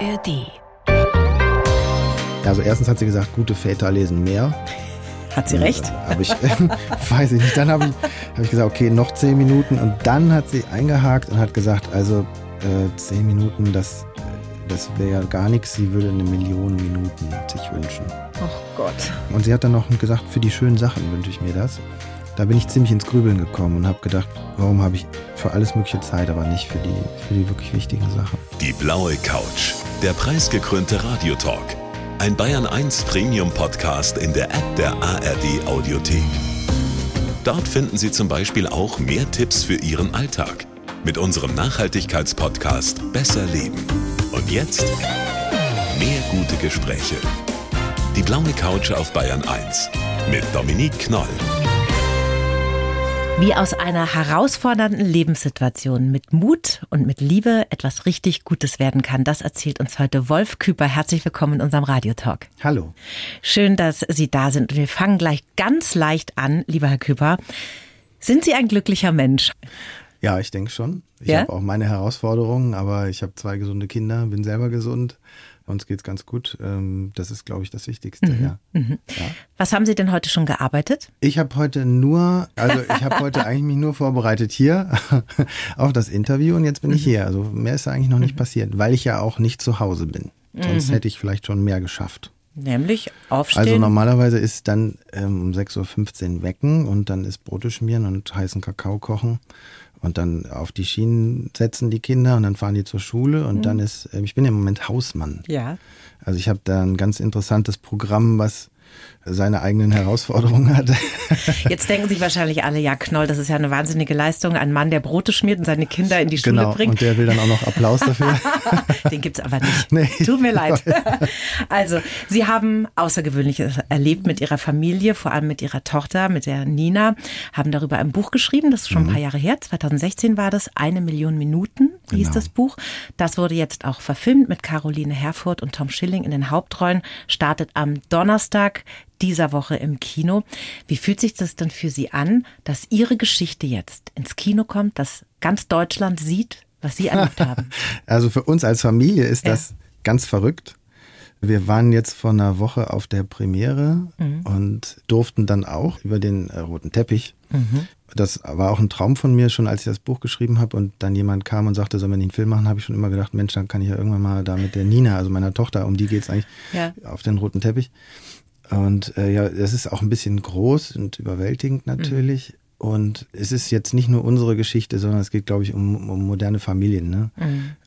ARD. Also erstens hat sie gesagt, gute Väter lesen mehr. Hat sie recht? Aber ich weiß ich nicht. Dann habe ich, hab ich gesagt, okay, noch zehn Minuten. Und dann hat sie eingehakt und hat gesagt, also äh, zehn Minuten, das, das wäre ja gar nichts. Sie würde eine Million Minuten sich wünschen. Oh Gott. Und sie hat dann noch gesagt, für die schönen Sachen wünsche ich mir das. Da bin ich ziemlich ins Grübeln gekommen und habe gedacht, warum habe ich für alles mögliche Zeit, aber nicht für die, für die wirklich wichtigen Sachen. Die blaue Couch, der preisgekrönte Radiotalk. Ein Bayern 1 Premium Podcast in der App der ARD Audiothek. Dort finden Sie zum Beispiel auch mehr Tipps für Ihren Alltag mit unserem Nachhaltigkeitspodcast Besser Leben. Und jetzt mehr gute Gespräche. Die blaue Couch auf Bayern 1 mit Dominique Knoll. Wie aus einer herausfordernden Lebenssituation mit Mut und mit Liebe etwas richtig Gutes werden kann, das erzählt uns heute Wolf Küper. Herzlich willkommen in unserem Radiotalk. Hallo. Schön, dass Sie da sind. Und wir fangen gleich ganz leicht an, lieber Herr Küper. Sind Sie ein glücklicher Mensch? Ja, ich denke schon. Ich Ja? habe auch meine Herausforderungen, aber ich habe zwei gesunde Kinder, bin selber gesund. Uns geht's ganz gut. Ähm, Das ist, glaube ich, das Wichtigste. Ja. Ja. Was haben Sie denn heute schon gearbeitet? Ich habe heute nur, also ich habe heute eigentlich mich nur vorbereitet hier auf das Interview und jetzt bin ich hier. Also mehr ist eigentlich noch nicht passiert, weil ich ja auch nicht zu Hause bin. Sonst hätte ich vielleicht schon mehr geschafft. Nämlich aufstehen. Also normalerweise ist dann ähm, um 6.15 Uhr wecken und dann ist Brote schmieren und heißen Kakao kochen und dann auf die Schienen setzen die Kinder und dann fahren die zur Schule und dann ist, ähm, ich bin im Moment Hausmann. ja. Also ich habe da ein ganz interessantes Programm, was seine eigenen Herausforderungen hat. Jetzt denken sich wahrscheinlich alle, ja, Knoll, das ist ja eine wahnsinnige Leistung. Ein Mann, der Brote schmiert und seine Kinder in die Schule genau, bringt. und der will dann auch noch Applaus dafür. Den gibt's aber nicht. Nee. Tut mir leid. Also, Sie haben Außergewöhnliches erlebt mit Ihrer Familie, vor allem mit Ihrer Tochter, mit der Nina, haben darüber ein Buch geschrieben, das ist schon ein paar Jahre her, 2016 war das, Eine Million Minuten hieß Genau. das Buch. Das wurde jetzt auch verfilmt mit Caroline Herfurth und Tom Schilling in den Hauptrollen, startet am Donnerstag dieser Woche im Kino. Wie fühlt sich das denn für Sie an, dass Ihre Geschichte jetzt ins Kino kommt, dass ganz Deutschland sieht, was Sie erlebt haben? Also für uns als Familie ist Ja. das ganz verrückt. Wir waren jetzt vor einer Woche auf der Premiere Mhm. und durften dann auch über den äh, roten Teppich. Mhm. Das war auch ein Traum von mir, schon als ich das Buch geschrieben habe und dann jemand kam und sagte, sollen wir nicht einen Film machen, habe ich schon immer gedacht, Mensch, dann kann ich ja irgendwann mal da mit der Nina, also meiner Tochter, um die geht's eigentlich, Ja. auf den roten Teppich. Und äh, ja, das ist auch ein bisschen groß und überwältigend natürlich. Und es ist jetzt nicht nur unsere Geschichte, sondern es geht, glaube ich, um, um moderne Familien. Ne?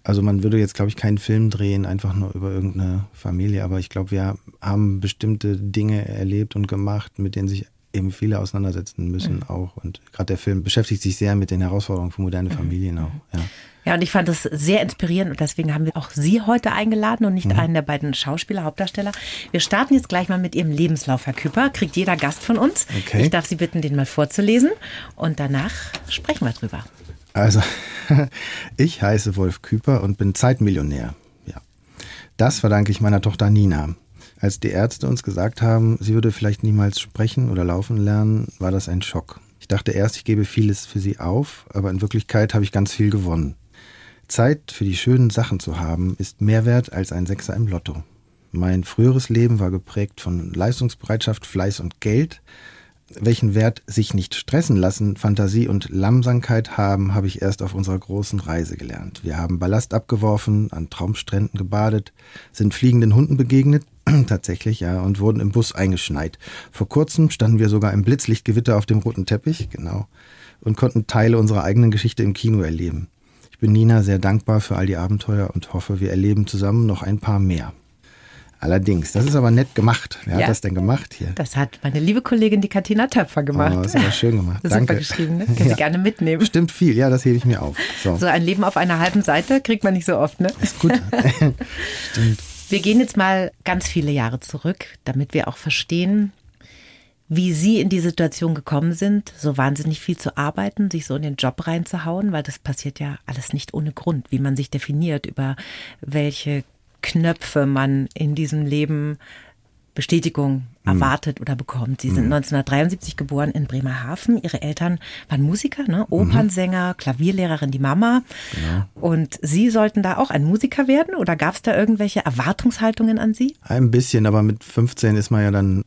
Also man würde jetzt, glaube ich, keinen Film drehen, einfach nur über irgendeine Familie. Aber ich glaube, wir haben bestimmte Dinge erlebt und gemacht, mit denen sich eben viele auseinandersetzen müssen auch. Und gerade der Film beschäftigt sich sehr mit den Herausforderungen für moderne Familien auch. Ja. Ja, und ich fand es sehr inspirierend und deswegen haben wir auch Sie heute eingeladen und nicht Mhm. einen der beiden Schauspieler, Hauptdarsteller. Wir starten jetzt gleich mal mit Ihrem Lebenslauf, Herr Küpper. Kriegt jeder Gast von uns. Okay. Ich darf Sie bitten, den mal vorzulesen und danach sprechen wir drüber. Also, ich heiße Wolf Küper und bin Zeitmillionär. Ja. Das verdanke ich meiner Tochter Nina. Als die Ärzte uns gesagt haben, sie würde vielleicht niemals sprechen oder laufen lernen, war das ein Schock. Ich dachte erst, ich gebe vieles für sie auf, aber in Wirklichkeit habe ich ganz viel gewonnen. Zeit für die schönen Sachen zu haben, ist mehr wert als ein Sechser im Lotto. Mein früheres Leben war geprägt von Leistungsbereitschaft, Fleiß und Geld. Welchen Wert sich nicht stressen lassen, Fantasie und Langsamkeit haben, habe ich erst auf unserer großen Reise gelernt. Wir haben Ballast abgeworfen, an Traumstränden gebadet, sind fliegenden Hunden begegnet, tatsächlich, ja, und wurden im Bus eingeschneit. Vor kurzem standen wir sogar im Blitzlichtgewitter auf dem roten Teppich, genau, und konnten Teile unserer eigenen Geschichte im Kino erleben. Ich bin Nina sehr dankbar für all die Abenteuer und hoffe, wir erleben zusammen noch ein paar mehr. Allerdings, das ist aber nett gemacht. Wer Ja. hat das denn gemacht hier? Das hat meine liebe Kollegin, die Katina Töpfer gemacht. Oh, das ist aber schön gemacht. Super Danke. geschrieben, ne? Können Sie Ja. gerne mitnehmen. Stimmt viel, ja, das hebe ich mir auf. So, So ein Leben auf einer halben Seite kriegt man nicht so oft, ne? ist gut. Stimmt. Wir gehen jetzt mal ganz viele Jahre zurück, damit wir auch verstehen, wie Sie in die Situation gekommen sind, so wahnsinnig viel zu arbeiten, sich so in den Job reinzuhauen, weil das passiert ja alles nicht ohne Grund, wie man sich definiert, über welche Knöpfe man in diesem Leben Bestätigung erwartet oder bekommt. Sie sind 1973 geboren in Bremerhaven. Ihre Eltern waren Musiker, ne? Opernsänger, Klavierlehrerin, die Mama. Und Sie sollten da auch ein Musiker werden oder gab es da irgendwelche Erwartungshaltungen an Sie? Ein bisschen, aber mit 15 ist man ja dann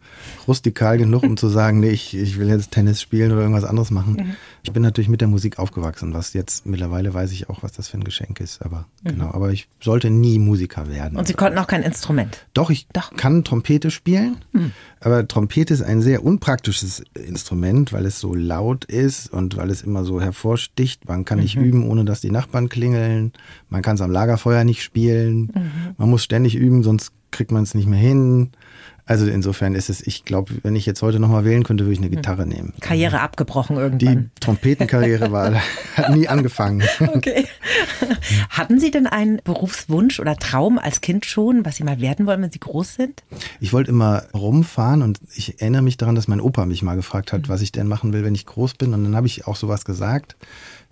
rustikal genug, um zu sagen, nee, ich, ich will jetzt Tennis spielen oder irgendwas anderes machen. Ich bin natürlich mit der Musik aufgewachsen, was jetzt mittlerweile weiß ich auch, was das für ein Geschenk ist. Aber genau, aber ich sollte nie Musiker werden. Und Sie konnten auch kein Instrument. Doch, ich Doch. kann Trompete spielen, aber Trompete ist ein sehr unpraktisches Instrument, weil es so laut ist und weil es immer so hervorsticht. Man kann nicht üben, ohne dass die Nachbarn klingeln. Man kann es am Lagerfeuer nicht spielen. Man muss ständig üben, sonst kriegt man es nicht mehr hin. Also insofern ist es, ich glaube, wenn ich jetzt heute nochmal wählen könnte, würde ich eine Gitarre nehmen. Karriere abgebrochen Die irgendwann. Trompetenkarriere war, hat nie angefangen. Okay. Hatten Sie denn einen Berufswunsch oder Traum als Kind schon, was Sie mal werden wollen, wenn Sie groß sind? Ich wollte immer rumfahren und ich erinnere mich daran, dass mein Opa mich mal gefragt hat, was ich denn machen will, wenn ich groß bin. Und dann habe ich auch sowas gesagt.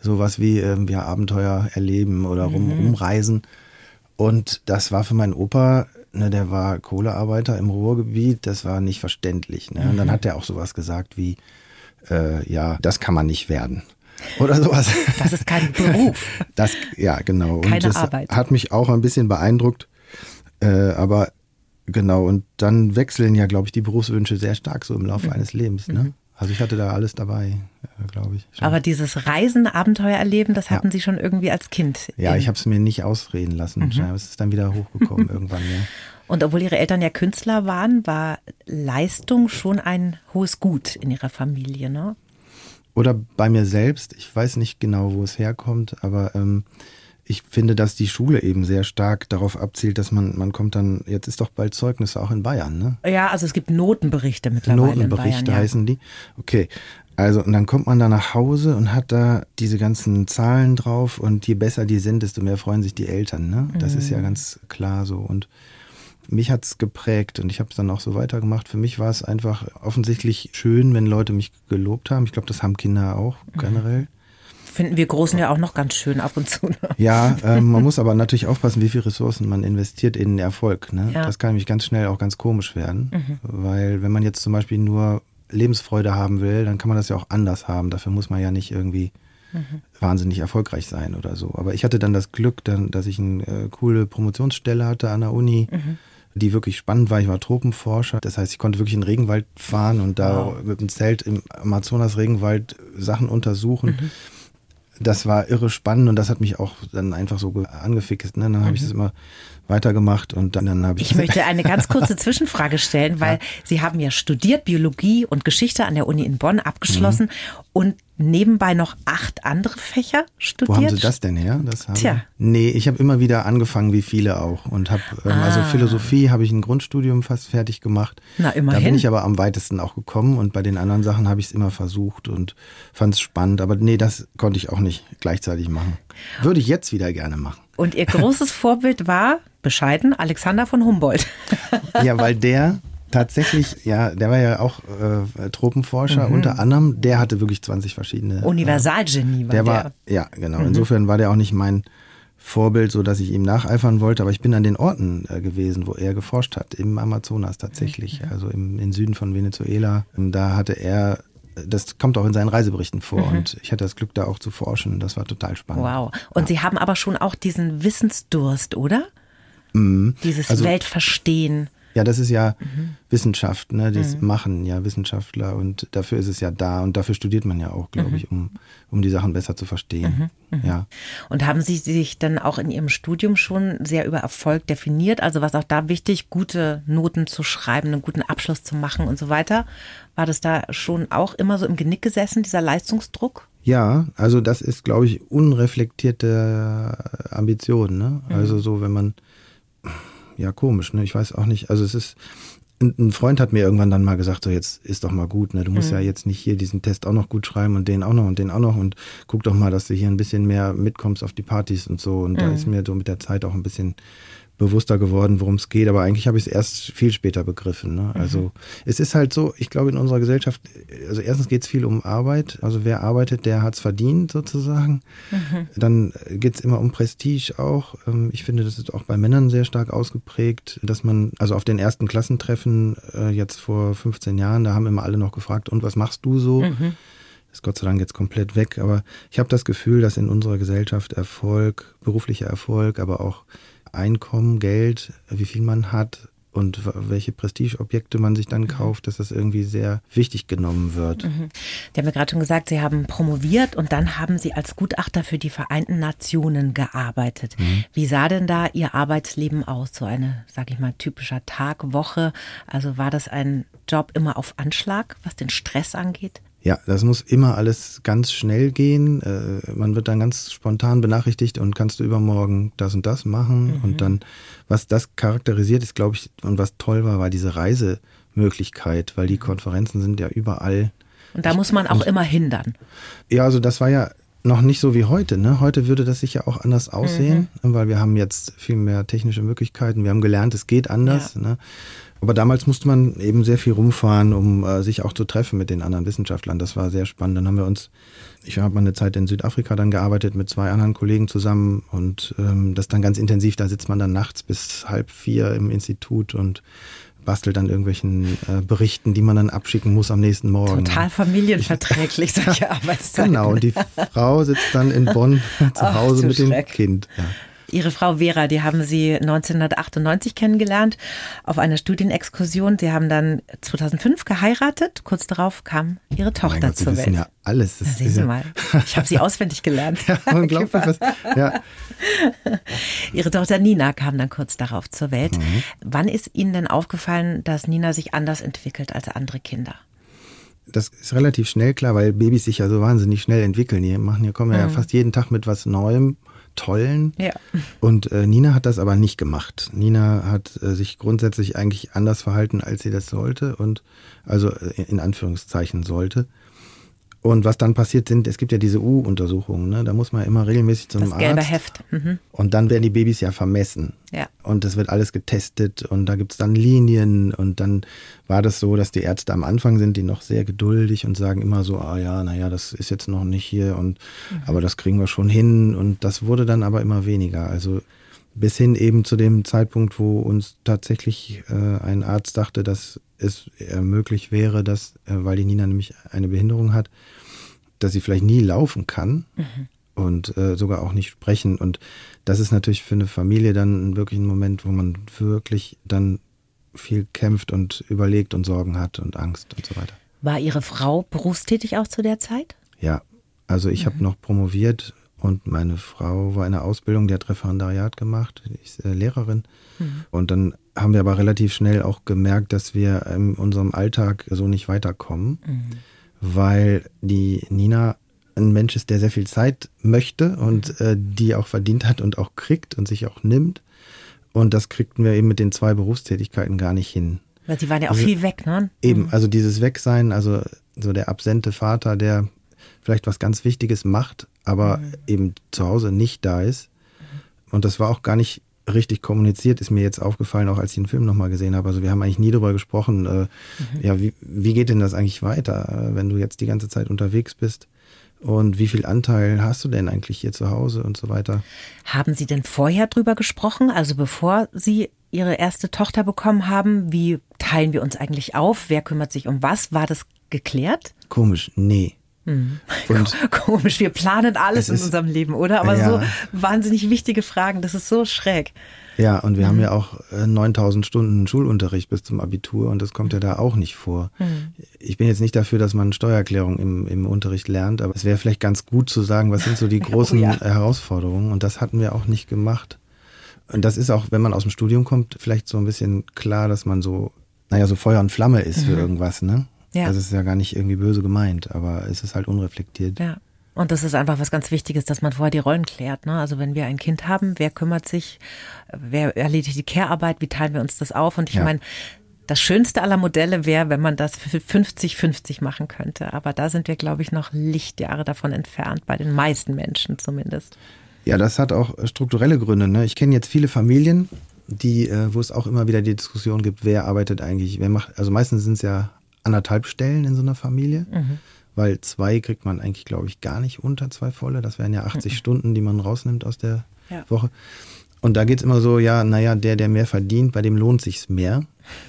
Sowas wie ähm, ja, Abenteuer erleben oder rum, rumreisen. Und das war für meinen Opa, ne, der war Kohlearbeiter im Ruhrgebiet, das war nicht verständlich. Ne? Und dann hat er auch sowas gesagt wie, äh, ja, das kann man nicht werden. Oder sowas. Das ist kein Beruf. Das, ja, genau. Keine und das Arbeit. hat mich auch ein bisschen beeindruckt. Äh, aber genau, und dann wechseln ja, glaube ich, die Berufswünsche sehr stark so im Mhm. Laufe eines Lebens. Ne? Also ich hatte da alles dabei, äh, glaube ich. schon. Aber dieses Reisen, Abenteuer erleben, das Ja. hatten Sie schon irgendwie als Kind. ja, ich habe es mir nicht ausreden lassen. Ist es dann wieder hochgekommen irgendwann. Ja. Und obwohl Ihre Eltern ja Künstler waren, war Leistung schon ein hohes Gut in Ihrer Familie, ne? Oder bei mir selbst, ich weiß nicht genau, wo es herkommt, aber ähm, ich finde, dass die Schule eben sehr stark darauf abzielt, dass man, man kommt dann, jetzt ist doch bald Zeugnisse auch in Bayern, ne? Ja, also es gibt Notenberichte mittlerweile in Notenberichte Bayern. Ja. heißen die. Okay. Also, und dann kommt man da nach Hause und hat da diese ganzen Zahlen drauf und je besser die sind, desto mehr freuen sich die Eltern. Ne? Das ist ja Mhm. ganz klar so. Und mich hat's geprägt und ich habe es dann auch so weitergemacht. Für mich war es einfach offensichtlich schön, wenn Leute mich gelobt haben. Ich glaube, das haben Kinder auch Mhm. Finden wir Großen ja auch noch ganz schön ab und zu. Ne? Ja, ähm, man muss aber natürlich aufpassen, wie viel Ressourcen man investiert in den Erfolg. Ne? Ja. Das kann nämlich ganz schnell auch ganz komisch werden, weil wenn man jetzt zum Beispiel nur Lebensfreude haben will, dann kann man das ja auch anders haben. Dafür muss man ja nicht irgendwie wahnsinnig erfolgreich sein oder so. Aber ich hatte dann das Glück, dann, dass ich eine äh, coole Promotionsstelle hatte an der Uni. Die wirklich spannend war. Ich war Tropenforscher. Das heißt, ich konnte wirklich in den Regenwald fahren und da mit dem Zelt im Amazonas-Regenwald Sachen untersuchen das war irre spannend und das hat mich auch dann einfach so ge- angefixt. Ne? Dann habe ich das immer weitergemacht und dann, dann habe ich. Ich möchte eine ganz kurze Zwischenfrage stellen, weil Sie haben ja studiert Biologie und Geschichte an der Uni in Bonn abgeschlossen und nebenbei noch acht andere Fächer studiert. Wo haben Sie das denn her? Das haben, Tja. Nee, ich habe immer wieder angefangen, wie viele auch. Und habe, ähm, also Ah. Philosophie habe ich ein Grundstudium fast fertig gemacht. Na, Da immerhin. bin ich aber am weitesten auch gekommen und bei den anderen Sachen habe ich es immer versucht und fand es spannend. Aber nee, das konnte ich auch nicht gleichzeitig machen. Würde ich jetzt wieder gerne machen. Und Ihr großes Vorbild war, bescheiden, Alexander von Humboldt. Ja, weil der tatsächlich, ja, der war ja auch äh, Tropenforscher Mhm. unter anderem. Der hatte wirklich 20 verschiedene. Universalgenie war der der. war, ja, genau. Insofern war der auch nicht mein Vorbild, so dass ich ihm nacheifern wollte, aber ich bin an den Orten äh, gewesen, wo er geforscht hat, im Amazonas tatsächlich, also im, im Süden von Venezuela. Und Da hatte er, das kommt auch in seinen Reiseberichten vor und ich hatte das Glück, da auch zu forschen. Das war total spannend. Wow. Und Sie haben aber schon auch diesen Wissensdurst, oder? Dieses Also- Weltverstehen. Ja, das ist ja Wissenschaft, ne? Das machen ja Wissenschaftler und dafür ist es ja da und dafür studiert man ja auch, glaube ich, um, um die Sachen besser zu verstehen. Ja. Und haben Sie sich dann auch in Ihrem Studium schon sehr über Erfolg definiert? Also was auch da wichtig, gute Noten zu schreiben, einen guten Abschluss zu machen und so weiter? War das da schon auch immer so im Genick gesessen, dieser Leistungsdruck? Ja, also das ist, glaube ich, unreflektierte Ambition, ne? Also so, wenn man, ja, komisch, ne? Ich weiß auch nicht, also es ist, ein Freund hat mir irgendwann dann mal gesagt, so jetzt ist doch mal gut, ne? Du musst ja jetzt nicht hier diesen Test auch noch gut schreiben und den auch noch und den auch noch und guck doch mal, dass du hier ein bisschen mehr mitkommst auf die Partys und so. Und da ist mir so mit der Zeit auch ein bisschen bewusster geworden, worum es geht. Aber eigentlich habe ich es erst viel später begriffen. Ne? Also mhm. es ist halt so, ich glaube in unserer Gesellschaft, also erstens geht es viel um Arbeit. Also wer arbeitet, der hat es verdient sozusagen. Mhm. Dann geht es immer um Prestige auch. Ähm, ich finde, das ist auch bei Männern sehr stark ausgeprägt, dass man, also auf den ersten Klassentreffen äh, jetzt vor 15 Jahren, da haben immer alle noch gefragt, und was machst du so? Mhm ist Gott sei Dank jetzt komplett weg, aber ich habe das Gefühl, dass in unserer Gesellschaft Erfolg, beruflicher Erfolg, aber auch Einkommen, Geld, wie viel man hat und welche Prestigeobjekte man sich dann mhm. kauft, dass das irgendwie sehr wichtig genommen wird. Mhm. Sie haben ja gerade schon gesagt, Sie haben promoviert und dann haben Sie als Gutachter für die Vereinten Nationen gearbeitet. Mhm. Wie sah denn da Ihr Arbeitsleben aus? So eine, sage ich mal, typischer Tag, Woche? Also war das ein Job immer auf Anschlag, was den Stress angeht? Ja, das muss immer alles ganz schnell gehen. Äh, man wird dann ganz spontan benachrichtigt und kannst du übermorgen das und das machen. Mhm. Und dann, was das charakterisiert ist, glaube ich, und was toll war, war diese Reisemöglichkeit, weil die Konferenzen sind ja überall. Und da muss man auch immer hindern. Ja, also das war ja noch nicht so wie heute. Ne? Heute würde das sicher auch anders aussehen, mhm. weil wir haben jetzt viel mehr technische Möglichkeiten. Wir haben gelernt, es geht anders. Ja. Ne? Aber damals musste man eben sehr viel rumfahren, um äh, sich auch zu treffen mit den anderen Wissenschaftlern. Das war sehr spannend. Dann haben wir uns, ich habe mal eine Zeit in Südafrika dann gearbeitet mit zwei anderen Kollegen zusammen und ähm, das dann ganz intensiv. Da sitzt man dann nachts bis halb vier im Institut und bastelt an irgendwelchen äh, Berichten, die man dann abschicken muss am nächsten Morgen. Total familienverträglich, solche Arbeitszeiten. Genau, und die Frau sitzt dann in Bonn zu Hause Ach, mit dem Kind. Ja. Ihre Frau Vera, die haben Sie 1998 kennengelernt auf einer Studienexkursion. Sie haben dann 2005 geheiratet. Kurz darauf kam Ihre Tochter Gott, zur Sie Welt. Wissen ja alles. Das sehen Sie mal. Ich habe sie auswendig gelernt. ja, unglaublich. Was, ja. Ihre Tochter Nina kam dann kurz darauf zur Welt. Mhm. Wann ist Ihnen denn aufgefallen, dass Nina sich anders entwickelt als andere Kinder? das ist relativ schnell klar, weil Babys sich ja so wahnsinnig schnell entwickeln. Die machen, hier kommen mhm. ja fast jeden Tag mit was Neuem Tollen. Ja. Und äh, Nina hat das aber nicht gemacht. Nina hat äh, sich grundsätzlich eigentlich anders verhalten, als sie das sollte und also äh, in Anführungszeichen sollte. Und was dann passiert sind, es gibt ja diese U-Untersuchungen, ne? da muss man immer regelmäßig zum das Arzt. gelbe Heft. Mhm. Und dann werden die Babys ja vermessen. Ja. Und das wird alles getestet und da gibt es dann Linien und dann war das so, dass die Ärzte am Anfang sind, die noch sehr geduldig und sagen immer so, ah ja, naja, das ist jetzt noch nicht hier und mhm. aber das kriegen wir schon hin und das wurde dann aber immer weniger. Also bis hin eben zu dem Zeitpunkt, wo uns tatsächlich äh, ein Arzt dachte, dass es äh, möglich wäre, dass, äh, weil die Nina nämlich eine Behinderung hat, dass sie vielleicht nie laufen kann mhm. und äh, sogar auch nicht sprechen. Und das ist natürlich für eine Familie dann wirklich ein Moment, wo man wirklich dann viel kämpft und überlegt und Sorgen hat und Angst und so weiter. War Ihre Frau berufstätig auch zu der Zeit? Ja, also ich mhm. habe noch promoviert und meine Frau war in der Ausbildung, die hat Referendariat gemacht, ist äh, Lehrerin. Mhm. Und dann haben wir aber relativ schnell auch gemerkt, dass wir in unserem Alltag so nicht weiterkommen, mhm. weil die Nina ein Mensch ist, der sehr viel Zeit möchte und äh, die auch verdient hat und auch kriegt und sich auch nimmt. Und das kriegten wir eben mit den zwei Berufstätigkeiten gar nicht hin. Weil sie waren ja auch also, viel weg, ne? Eben, mhm. also dieses Wegsein, also so der absente Vater, der vielleicht was ganz Wichtiges macht, aber mhm. eben zu Hause nicht da ist. Und das war auch gar nicht richtig kommuniziert, ist mir jetzt aufgefallen, auch als ich den Film nochmal gesehen habe. Also wir haben eigentlich nie darüber gesprochen, äh, mhm. ja, wie, wie geht denn das eigentlich weiter, äh, wenn du jetzt die ganze Zeit unterwegs bist? Und wie viel Anteil hast du denn eigentlich hier zu Hause und so weiter? Haben Sie denn vorher drüber gesprochen, also bevor Sie Ihre erste Tochter bekommen haben? Wie teilen wir uns eigentlich auf? Wer kümmert sich um was? War das geklärt? Komisch, nee. Hm. Komisch, wir planen alles in unserem Leben, oder? Aber ja. so wahnsinnig wichtige Fragen, das ist so schräg. Ja, und wir mhm. haben ja auch 9000 äh, Stunden Schulunterricht bis zum Abitur und das kommt ja da auch nicht vor. Mhm. Ich bin jetzt nicht dafür, dass man Steuererklärung im, im Unterricht lernt, aber es wäre vielleicht ganz gut zu sagen, was sind so die großen oh, ja. Herausforderungen und das hatten wir auch nicht gemacht. Und das ist auch, wenn man aus dem Studium kommt, vielleicht so ein bisschen klar, dass man so, naja, so Feuer und Flamme ist mhm. für irgendwas, ne? Ja. Das ist ja gar nicht irgendwie böse gemeint, aber es ist halt unreflektiert. Ja. Und das ist einfach was ganz Wichtiges, dass man vorher die Rollen klärt. Ne? Also wenn wir ein Kind haben, wer kümmert sich, wer erledigt die Care-Arbeit, wie teilen wir uns das auf? Und ich ja. meine, das schönste aller Modelle wäre, wenn man das für 50-50 machen könnte. Aber da sind wir, glaube ich, noch Lichtjahre davon entfernt, bei den meisten Menschen zumindest. Ja, das hat auch strukturelle Gründe. Ne? Ich kenne jetzt viele Familien, die, äh, wo es auch immer wieder die Diskussion gibt, wer arbeitet eigentlich, wer macht, also meistens sind es ja anderthalb Stellen in so einer Familie, mhm. weil zwei kriegt man eigentlich, glaube ich, gar nicht unter zwei volle. Das wären ja 80 mhm. Stunden, die man rausnimmt aus der ja. Woche. Und da geht es immer so, ja, naja, der, der mehr verdient, bei dem lohnt sich's mehr.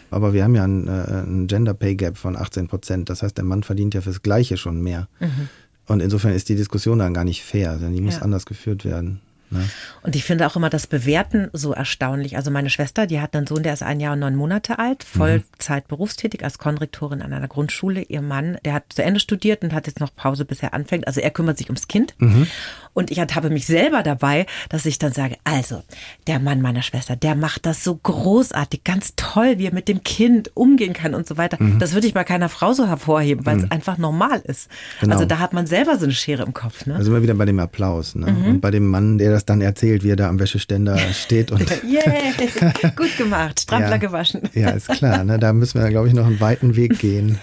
Aber wir haben ja einen, äh, einen Gender Pay Gap von 18 Prozent. Das heißt, der Mann verdient ja fürs Gleiche schon mehr. Mhm. Und insofern ist die Diskussion dann gar nicht fair, denn die muss ja. anders geführt werden. Ne? Und ich finde auch immer das Bewerten so erstaunlich. Also meine Schwester, die hat einen Sohn, der ist ein Jahr und neun Monate alt, Vollzeit berufstätig als Konrektorin an einer Grundschule. Ihr Mann, der hat zu Ende studiert und hat jetzt noch Pause, bis er anfängt. Also er kümmert sich ums Kind. Mhm. Und ich habe mich selber dabei, dass ich dann sage, also der Mann meiner Schwester, der macht das so großartig, ganz toll, wie er mit dem Kind umgehen kann und so weiter. Mhm. Das würde ich bei keiner Frau so hervorheben, weil es mhm. einfach normal ist. Genau. Also da hat man selber so eine Schere im Kopf. Ne? Also immer wieder bei dem Applaus. Ne? Mhm. Und bei dem Mann, der das dann erzählt, wie er da am Wäscheständer steht. Und yeah, gut gemacht, Strampler ja, gewaschen. Ja, ist klar. Ne? Da müssen wir, glaube ich, noch einen weiten Weg gehen.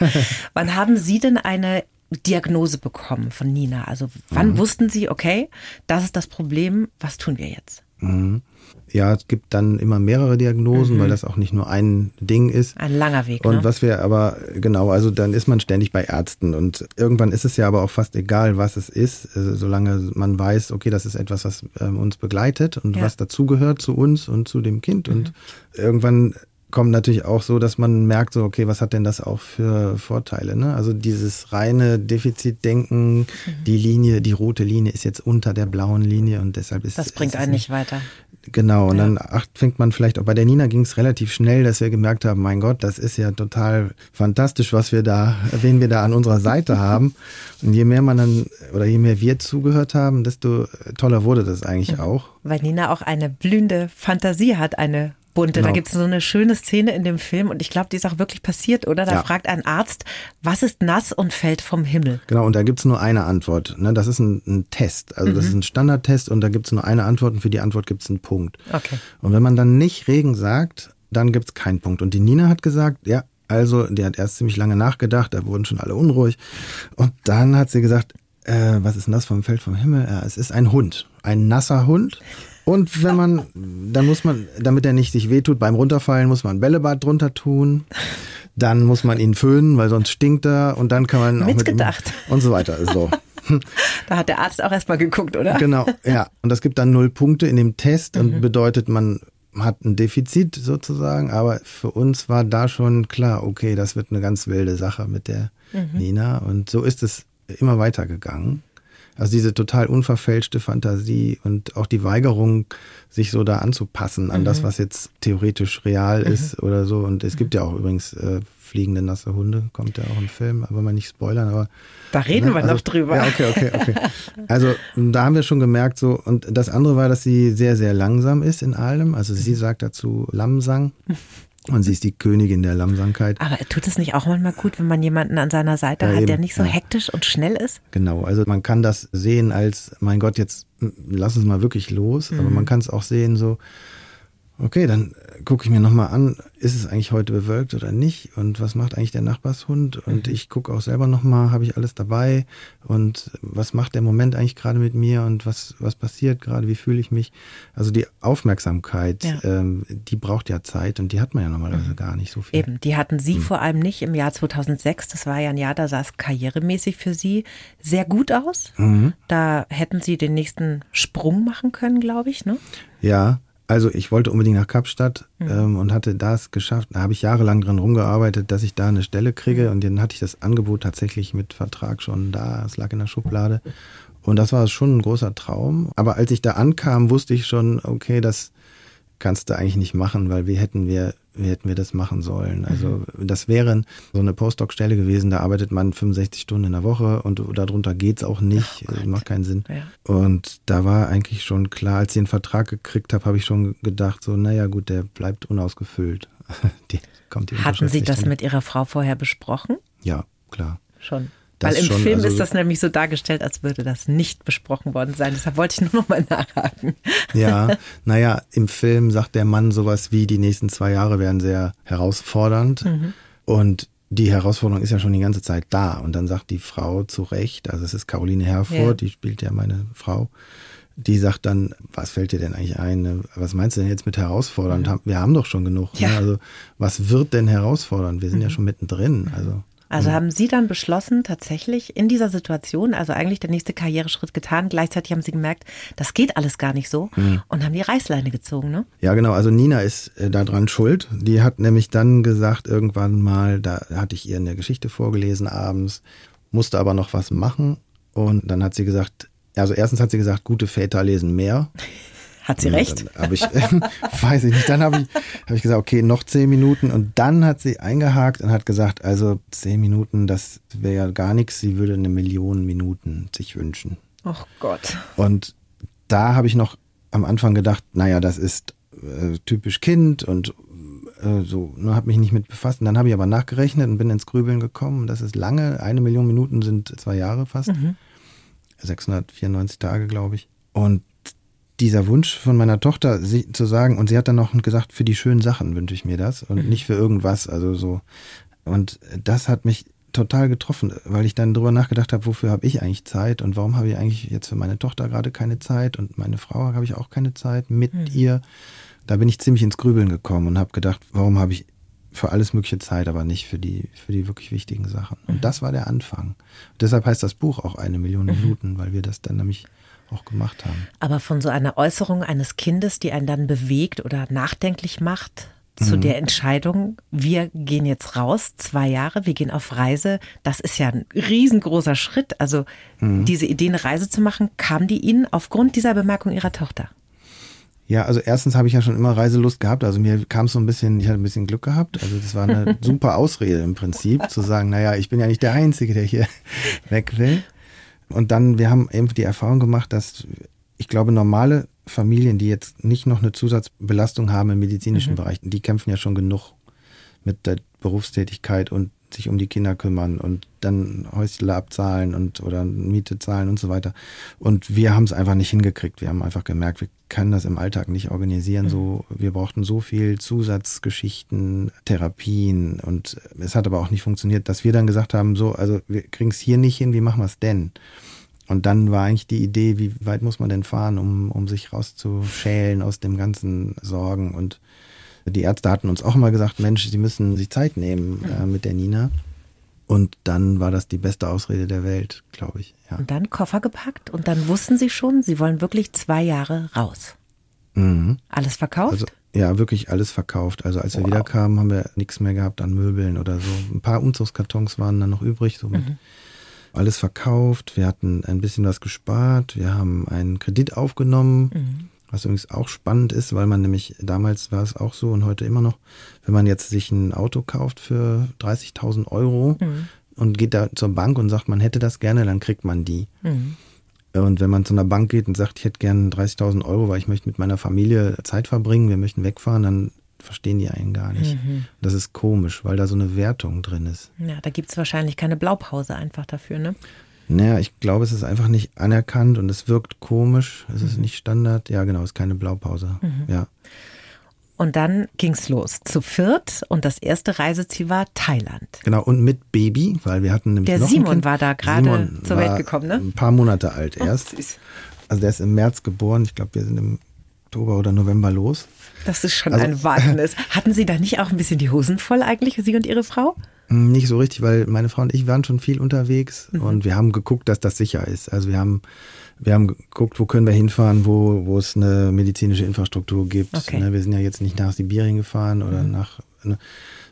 Wann haben Sie denn eine Diagnose bekommen von Nina? Also wann mhm. wussten Sie, okay, das ist das Problem, was tun wir jetzt? Mhm. Ja, es gibt dann immer mehrere Diagnosen, mhm. weil das auch nicht nur ein Ding ist. Ein langer Weg. Und ne? was wir aber, genau, also dann ist man ständig bei Ärzten und irgendwann ist es ja aber auch fast egal, was es ist, also solange man weiß, okay, das ist etwas, was ähm, uns begleitet und ja. was dazugehört zu uns und zu dem Kind. Mhm. Und irgendwann kommt natürlich auch so, dass man merkt, so, okay, was hat denn das auch für Vorteile? Ne? Also dieses reine Defizitdenken, mhm. die Linie, die rote Linie ist jetzt unter der blauen Linie und deshalb ist Das bringt einen nicht weiter. Genau, und ja. dann ach, fängt man vielleicht auch bei der Nina ging es relativ schnell, dass wir gemerkt haben, mein Gott, das ist ja total fantastisch, was wir da, wen wir da an unserer Seite haben. Und je mehr man dann oder je mehr wir zugehört haben, desto toller wurde das eigentlich mhm. auch. Weil Nina auch eine blühende Fantasie hat, eine bunte. Genau. Da gibt es so eine schöne Szene in dem Film und ich glaube, die ist auch wirklich passiert, oder? Da ja. fragt ein Arzt, was ist nass und fällt vom Himmel? Genau, und da gibt es nur eine Antwort. Ne? Das ist ein, ein Test. Also mhm. das ist ein Standardtest und da gibt es nur eine Antwort und für die Antwort gibt es einen Punkt. Okay. Und wenn man dann nicht Regen sagt, dann gibt es keinen Punkt. Und die Nina hat gesagt, ja, also, die hat erst ziemlich lange nachgedacht, da wurden schon alle unruhig. Und dann hat sie gesagt, äh, was ist das vom Feld vom Himmel? Ja, es ist ein Hund, ein nasser Hund. Und wenn man, dann muss man, damit er nicht sich wehtut beim Runterfallen, muss man ein Bällebad drunter tun. Dann muss man ihn föhnen, weil sonst stinkt er. Und dann kann man auch Mitgedacht. Mit und so weiter. So. Da hat der Arzt auch erstmal geguckt, oder? Genau, ja. Und das gibt dann null Punkte in dem Test und mhm. bedeutet, man hat ein Defizit sozusagen. Aber für uns war da schon klar, okay, das wird eine ganz wilde Sache mit der mhm. Nina. Und so ist es immer weitergegangen. Also diese total unverfälschte Fantasie und auch die Weigerung, sich so da anzupassen an mhm. das, was jetzt theoretisch real mhm. ist oder so. Und es gibt ja auch übrigens äh, fliegende nasse Hunde, kommt ja auch im Film, aber mal nicht spoilern, aber. Da reden ne, wir also, noch drüber. Ja, okay, okay, okay. Also da haben wir schon gemerkt, so, und das andere war, dass sie sehr, sehr langsam ist in allem. Also sie mhm. sagt dazu Lamsang. Und sie ist die Königin der Langsamkeit. Aber tut es nicht auch manchmal gut, wenn man jemanden an seiner Seite ja, hat, eben, der nicht so ja. hektisch und schnell ist? Genau, also man kann das sehen als, mein Gott, jetzt lass uns mal wirklich los. Mhm. Aber man kann es auch sehen so, okay, dann gucke ich mir nochmal an, ist es eigentlich heute bewölkt oder nicht und was macht eigentlich der Nachbarshund und mhm. ich gucke auch selber nochmal, habe ich alles dabei und was macht der Moment eigentlich gerade mit mir und was, was passiert gerade, wie fühle ich mich. Also die Aufmerksamkeit, ja. ähm, die braucht ja Zeit und die hat man ja normalerweise mhm. gar nicht so viel. Eben, die hatten Sie mhm. vor allem nicht im Jahr 2006, das war ja ein Jahr, da sah es karrieremäßig für Sie sehr gut aus. Mhm. Da hätten Sie den nächsten Sprung machen können, glaube ich, ne? Ja, also ich wollte unbedingt nach Kapstadt mhm. ähm, und hatte das geschafft. Da habe ich jahrelang dran rumgearbeitet, dass ich da eine Stelle kriege. Mhm. Und dann hatte ich das Angebot tatsächlich mit Vertrag schon da. Es lag in der Schublade. Und das war schon ein großer Traum. Aber als ich da ankam, wusste ich schon, okay, das kannst du eigentlich nicht machen, weil wie hätten wir, wie hätten wir das machen sollen? Also mhm. das wäre so eine Postdoc-Stelle gewesen, da arbeitet man 65 Stunden in der Woche und darunter geht's auch nicht, oh macht keinen Sinn. Ja. Und da war eigentlich schon klar, als ich den Vertrag gekriegt habe, habe ich schon gedacht, so, naja gut, der bleibt unausgefüllt. die, kommt die Hatten Sie das hin. mit Ihrer Frau vorher besprochen? Ja, klar. Schon. Das Weil im schon, Film also, ist das nämlich so dargestellt, als würde das nicht besprochen worden sein. Deshalb wollte ich nur noch mal nachhaken. Ja, naja, im Film sagt der Mann sowas wie, die nächsten zwei Jahre werden sehr herausfordernd. Mhm. Und die Herausforderung ist ja schon die ganze Zeit da. Und dann sagt die Frau zu Recht, also es ist Caroline Herford, ja. die spielt ja meine Frau, die sagt dann, was fällt dir denn eigentlich ein? Was meinst du denn jetzt mit herausfordernd? Mhm. Wir haben doch schon genug. Ne? Ja. Ne? Also was wird denn herausfordernd? Wir sind mhm. ja schon mittendrin. Also also haben Sie dann beschlossen, tatsächlich in dieser Situation, also eigentlich der nächste Karriereschritt getan, gleichzeitig haben Sie gemerkt, das geht alles gar nicht so mhm. und haben die Reißleine gezogen, ne? Ja, genau. Also Nina ist äh, daran schuld. Die hat nämlich dann gesagt, irgendwann mal, da hatte ich ihr eine Geschichte vorgelesen abends, musste aber noch was machen und dann hat sie gesagt, also erstens hat sie gesagt, gute Väter lesen mehr. Hat sie recht? Habe ich, weiß ich nicht. Dann habe ich, hab ich gesagt, okay, noch zehn Minuten. Und dann hat sie eingehakt und hat gesagt, also zehn Minuten, das wäre ja gar nichts. Sie würde eine Million Minuten sich wünschen. Oh Gott. Und da habe ich noch am Anfang gedacht, naja, das ist äh, typisch Kind und äh, so, ne, habe mich nicht mit befasst. Und dann habe ich aber nachgerechnet und bin ins Grübeln gekommen. Das ist lange. Eine Million Minuten sind zwei Jahre fast. Mhm. 694 Tage, glaube ich. Und dieser Wunsch von meiner Tochter, sie, zu sagen, und sie hat dann noch gesagt, für die schönen Sachen wünsche ich mir das und mhm. nicht für irgendwas, also so. Und das hat mich total getroffen, weil ich dann drüber nachgedacht habe, wofür habe ich eigentlich Zeit und warum habe ich eigentlich jetzt für meine Tochter gerade keine Zeit und meine Frau habe ich auch keine Zeit mit mhm. ihr. Da bin ich ziemlich ins Grübeln gekommen und habe gedacht, warum habe ich für alles mögliche Zeit, aber nicht für die, für die wirklich wichtigen Sachen. Und mhm. das war der Anfang. Und deshalb heißt das Buch auch eine Million mhm. Minuten, weil wir das dann nämlich auch gemacht haben. Aber von so einer Äußerung eines Kindes, die einen dann bewegt oder nachdenklich macht, zu mhm. der Entscheidung, wir gehen jetzt raus, zwei Jahre, wir gehen auf Reise, das ist ja ein riesengroßer Schritt. Also mhm. diese Idee, eine Reise zu machen, kam die Ihnen aufgrund dieser Bemerkung Ihrer Tochter? Ja, also erstens habe ich ja schon immer Reiselust gehabt. Also mir kam es so ein bisschen, ich hatte ein bisschen Glück gehabt. Also das war eine super Ausrede im Prinzip, zu sagen, naja, ich bin ja nicht der Einzige, der hier weg will. Und dann, wir haben eben die Erfahrung gemacht, dass ich glaube, normale Familien, die jetzt nicht noch eine Zusatzbelastung haben im medizinischen mhm. Bereich, die kämpfen ja schon genug mit der Berufstätigkeit und sich um die Kinder kümmern und dann Häusle abzahlen und oder Miete zahlen und so weiter. Und wir haben es einfach nicht hingekriegt. Wir haben einfach gemerkt, wir können das im Alltag nicht organisieren. Mhm. So, wir brauchten so viel Zusatzgeschichten, Therapien und es hat aber auch nicht funktioniert, dass wir dann gesagt haben, so, also wir kriegen es hier nicht hin, wie machen wir es denn? Und dann war eigentlich die Idee, wie weit muss man denn fahren, um, um sich rauszuschälen aus dem ganzen Sorgen und die Ärzte hatten uns auch immer gesagt, Mensch, sie müssen sich Zeit nehmen äh, mit der Nina. Und dann war das die beste Ausrede der Welt, glaube ich. Ja. Und dann Koffer gepackt und dann wussten sie schon, sie wollen wirklich zwei Jahre raus. Mhm. Alles verkauft? Also, ja, wirklich alles verkauft. Also als wow. wir wiederkamen, haben wir nichts mehr gehabt an Möbeln oder so. Ein paar Umzugskartons waren dann noch übrig. So mhm. Alles verkauft. Wir hatten ein bisschen was gespart. Wir haben einen Kredit aufgenommen. Mhm was übrigens auch spannend ist, weil man nämlich, damals war es auch so und heute immer noch, wenn man jetzt sich ein Auto kauft für 30.000 Euro mhm. und geht da zur Bank und sagt, man hätte das gerne, dann kriegt man die. Mhm. Und wenn man zu einer Bank geht und sagt, ich hätte gerne 30.000 Euro, weil ich möchte mit meiner Familie Zeit verbringen, wir möchten wegfahren, dann verstehen die einen gar nicht. Mhm. Das ist komisch, weil da so eine Wertung drin ist. Ja, da gibt es wahrscheinlich keine Blaupause einfach dafür, ne? Naja, ich glaube, es ist einfach nicht anerkannt und es wirkt komisch. Es mhm. ist nicht Standard. Ja, genau, es ist keine Blaupause. Mhm. Ja. Und dann ging's los zu viert und das erste Reiseziel war Thailand. Genau, und mit Baby, weil wir hatten nämlich Der noch Simon war da gerade zur Welt gekommen, ne? Ein paar Monate alt oh, erst. Süß. Also der ist im März geboren. Ich glaube, wir sind im Oktober oder November los. Das ist schon also, ein Wagnis. Hatten Sie da nicht auch ein bisschen die Hosen voll eigentlich, Sie und Ihre Frau? Hm, nicht so richtig, weil meine Frau und ich waren schon viel unterwegs mhm. und wir haben geguckt, dass das sicher ist. Also wir haben, wir haben geguckt, wo können wir hinfahren, wo, wo es eine medizinische Infrastruktur gibt. Okay. Ne, wir sind ja jetzt nicht nach Sibirien gefahren oder mhm. nach. Ne,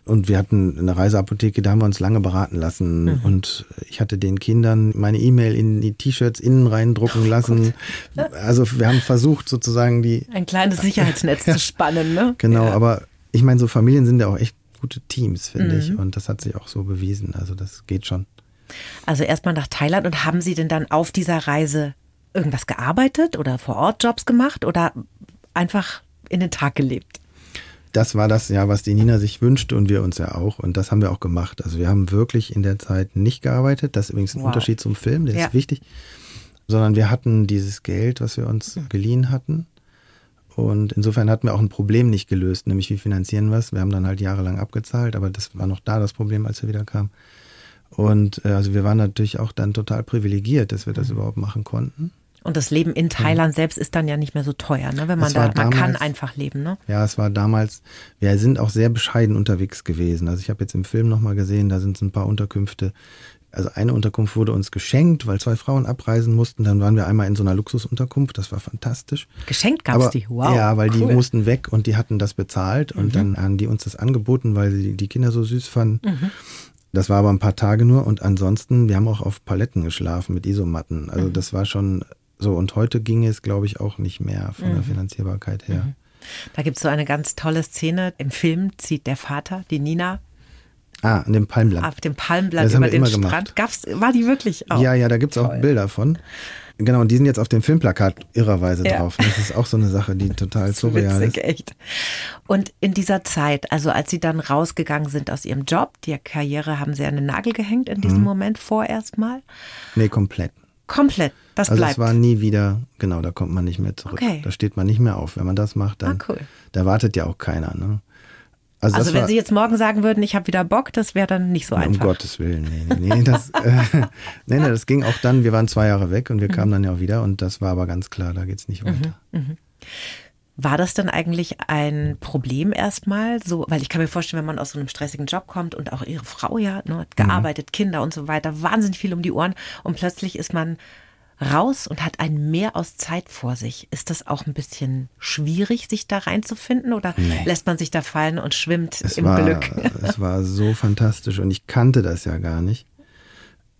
und wir hatten eine Reiseapotheke, da haben wir uns lange beraten lassen. Mhm. Und ich hatte den Kindern meine E-Mail in die T-Shirts innen reindrucken oh lassen. Gott. Also wir haben versucht sozusagen die. Ein kleines Sicherheitsnetz zu spannen, ne? Genau, ja. aber ich meine, so Familien sind ja auch echt gute Teams, finde mhm. ich. Und das hat sich auch so bewiesen. Also das geht schon. Also erstmal nach Thailand und haben Sie denn dann auf dieser Reise irgendwas gearbeitet oder vor Ort Jobs gemacht oder einfach in den Tag gelebt? Das war das ja, was die Nina sich wünschte und wir uns ja auch. Und das haben wir auch gemacht. Also wir haben wirklich in der Zeit nicht gearbeitet. Das ist übrigens ein wow. Unterschied zum Film, der ja. ist wichtig. Sondern wir hatten dieses Geld, was wir uns mhm. geliehen hatten. Und insofern hatten wir auch ein Problem nicht gelöst, nämlich wie finanzieren wir es. Wir haben dann halt jahrelang abgezahlt, aber das war noch da das Problem, als wir wieder kamen. Und äh, also wir waren natürlich auch dann total privilegiert, dass wir das mhm. überhaupt machen konnten. Und das Leben in Thailand selbst ist dann ja nicht mehr so teuer, ne? wenn man da, man kann damals- einfach leben. Ne? Ja, es war damals, wir sind auch sehr bescheiden unterwegs gewesen. Also ich habe jetzt im Film nochmal gesehen, da sind so ein paar Unterkünfte. Also eine Unterkunft wurde uns geschenkt, weil zwei Frauen abreisen mussten. Dann waren wir einmal in so einer Luxusunterkunft, das war fantastisch. Geschenkt gab's Aber, die. Wow. Ja, weil die cool. Mhm. mussten weg und die hatten das bezahlt und dann haben die uns das angeboten, weil sie die Kinder so süß fanden. Mhm. Das war aber ein paar Tage nur und ansonsten, wir haben auch auf Paletten geschlafen mit Isomatten. Mhm. Also das war schon so und heute ging es, glaube ich, auch nicht mehr von Mhm. der Finanzierbarkeit her. Da gibt es so eine ganz tolle Szene. Im Film zieht der Vater, die Nina, Ah, an dem Palmblatt. auf dem Palmblatt Das haben über den immer Strand. gemacht. Gab's, war die wirklich auch? Ja, ja, da gibt's auch Toll. Bilder von. Genau, und die sind jetzt auf dem Filmplakat irrerweise Ja. drauf. Das ist auch so eine Sache, die total Das ist surreal ist. witzig, echt. Und in dieser Zeit, also als Sie dann rausgegangen sind aus Ihrem Job, die Karriere haben Sie an den Nagel gehängt in Mhm. diesem Moment vorerst mal. Nee, komplett. Komplett, das Also bleibt. es war nie wieder, genau, da kommt man nicht mehr zurück. Okay. Da steht man nicht mehr auf. Wenn man das macht, dann Ah, cool. da wartet ja auch keiner. Ne? Also, also wenn war, Sie jetzt morgen sagen würden, ich habe wieder Bock, das wäre dann nicht so um einfach. Gottes Willen, nee, nee, nee, das, äh, nee, nee, das ging auch dann, wir waren zwei Jahre weg und wir kamen dann ja auch wieder und das war aber ganz klar, da geht's nicht weiter. War das denn eigentlich ein Problem erstmal? So, weil ich kann mir vorstellen, wenn man aus so einem stressigen Job kommt und auch ihre Frau ja, ne, hat gearbeitet, Kinder und so weiter, wahnsinnig viel um die Ohren und plötzlich ist man raus und hat ein Meer aus Zeit vor sich. Ist das auch ein bisschen schwierig, sich da reinzufinden oder lässt man sich da fallen und schwimmt Es im war, Glück? es war so fantastisch und ich kannte das ja gar nicht,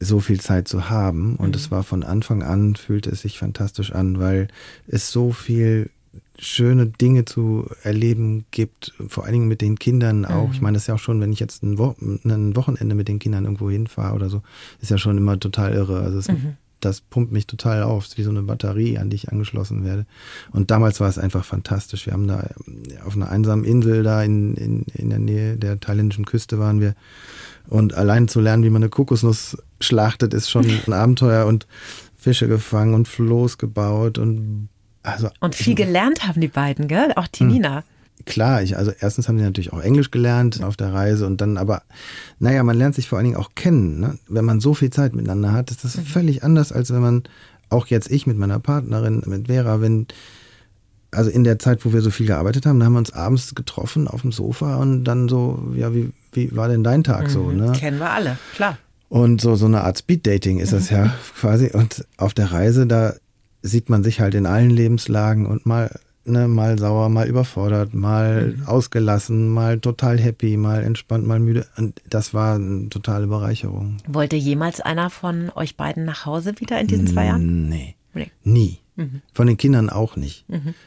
so viel Zeit zu haben. Und Mhm. es war von Anfang an, fühlte es sich fantastisch an, weil es so viel schöne Dinge zu erleben gibt, vor allen Dingen mit den Kindern auch. Mhm. Ich meine, das ist ja auch schon, wenn ich jetzt ein, Wo ein Wochenende mit den Kindern irgendwo hinfahre oder so, ist ja schon immer total irre. Also es, Mhm. Das pumpt mich total auf, wie so eine Batterie, an die ich angeschlossen werde. Und damals war es einfach fantastisch. Wir haben da äh, auf einer einsamen Insel da in, in, in der Nähe der thailändischen Küste waren wir. Und allein zu lernen, wie man eine Kokosnuss schlachtet, ist schon ein Abenteuer und Fische gefangen und Floß gebaut und also Und viel gelernt haben die beiden, gell? Auch die Nina. Klar, ich, also erstens haben sie natürlich auch Englisch gelernt auf der Reise und dann aber, naja, man lernt sich vor allen Dingen auch kennen. Ne? Wenn man so viel Zeit miteinander hat, ist das völlig anders, als wenn man, auch jetzt ich mit meiner Partnerin, mit Vera, wenn, also in der Zeit, wo wir so viel gearbeitet haben, da haben wir uns abends getroffen auf dem Sofa und dann so, ja, wie, wie war denn dein Tag so, ne? Kennen wir alle, klar. Und so, so eine Art Speed-Dating ist das ja quasi. Und auf der Reise, da sieht man sich halt in allen Lebenslagen und mal, ne, mal sauer, mal überfordert, mal ausgelassen, mal total happy, mal entspannt, mal müde. Und das war eine totale Bereicherung. Wollte jemals einer von euch beiden nach Hause wieder in diesen zwei Jahren? Nee. Nee. Nie. Von den Kindern auch nicht.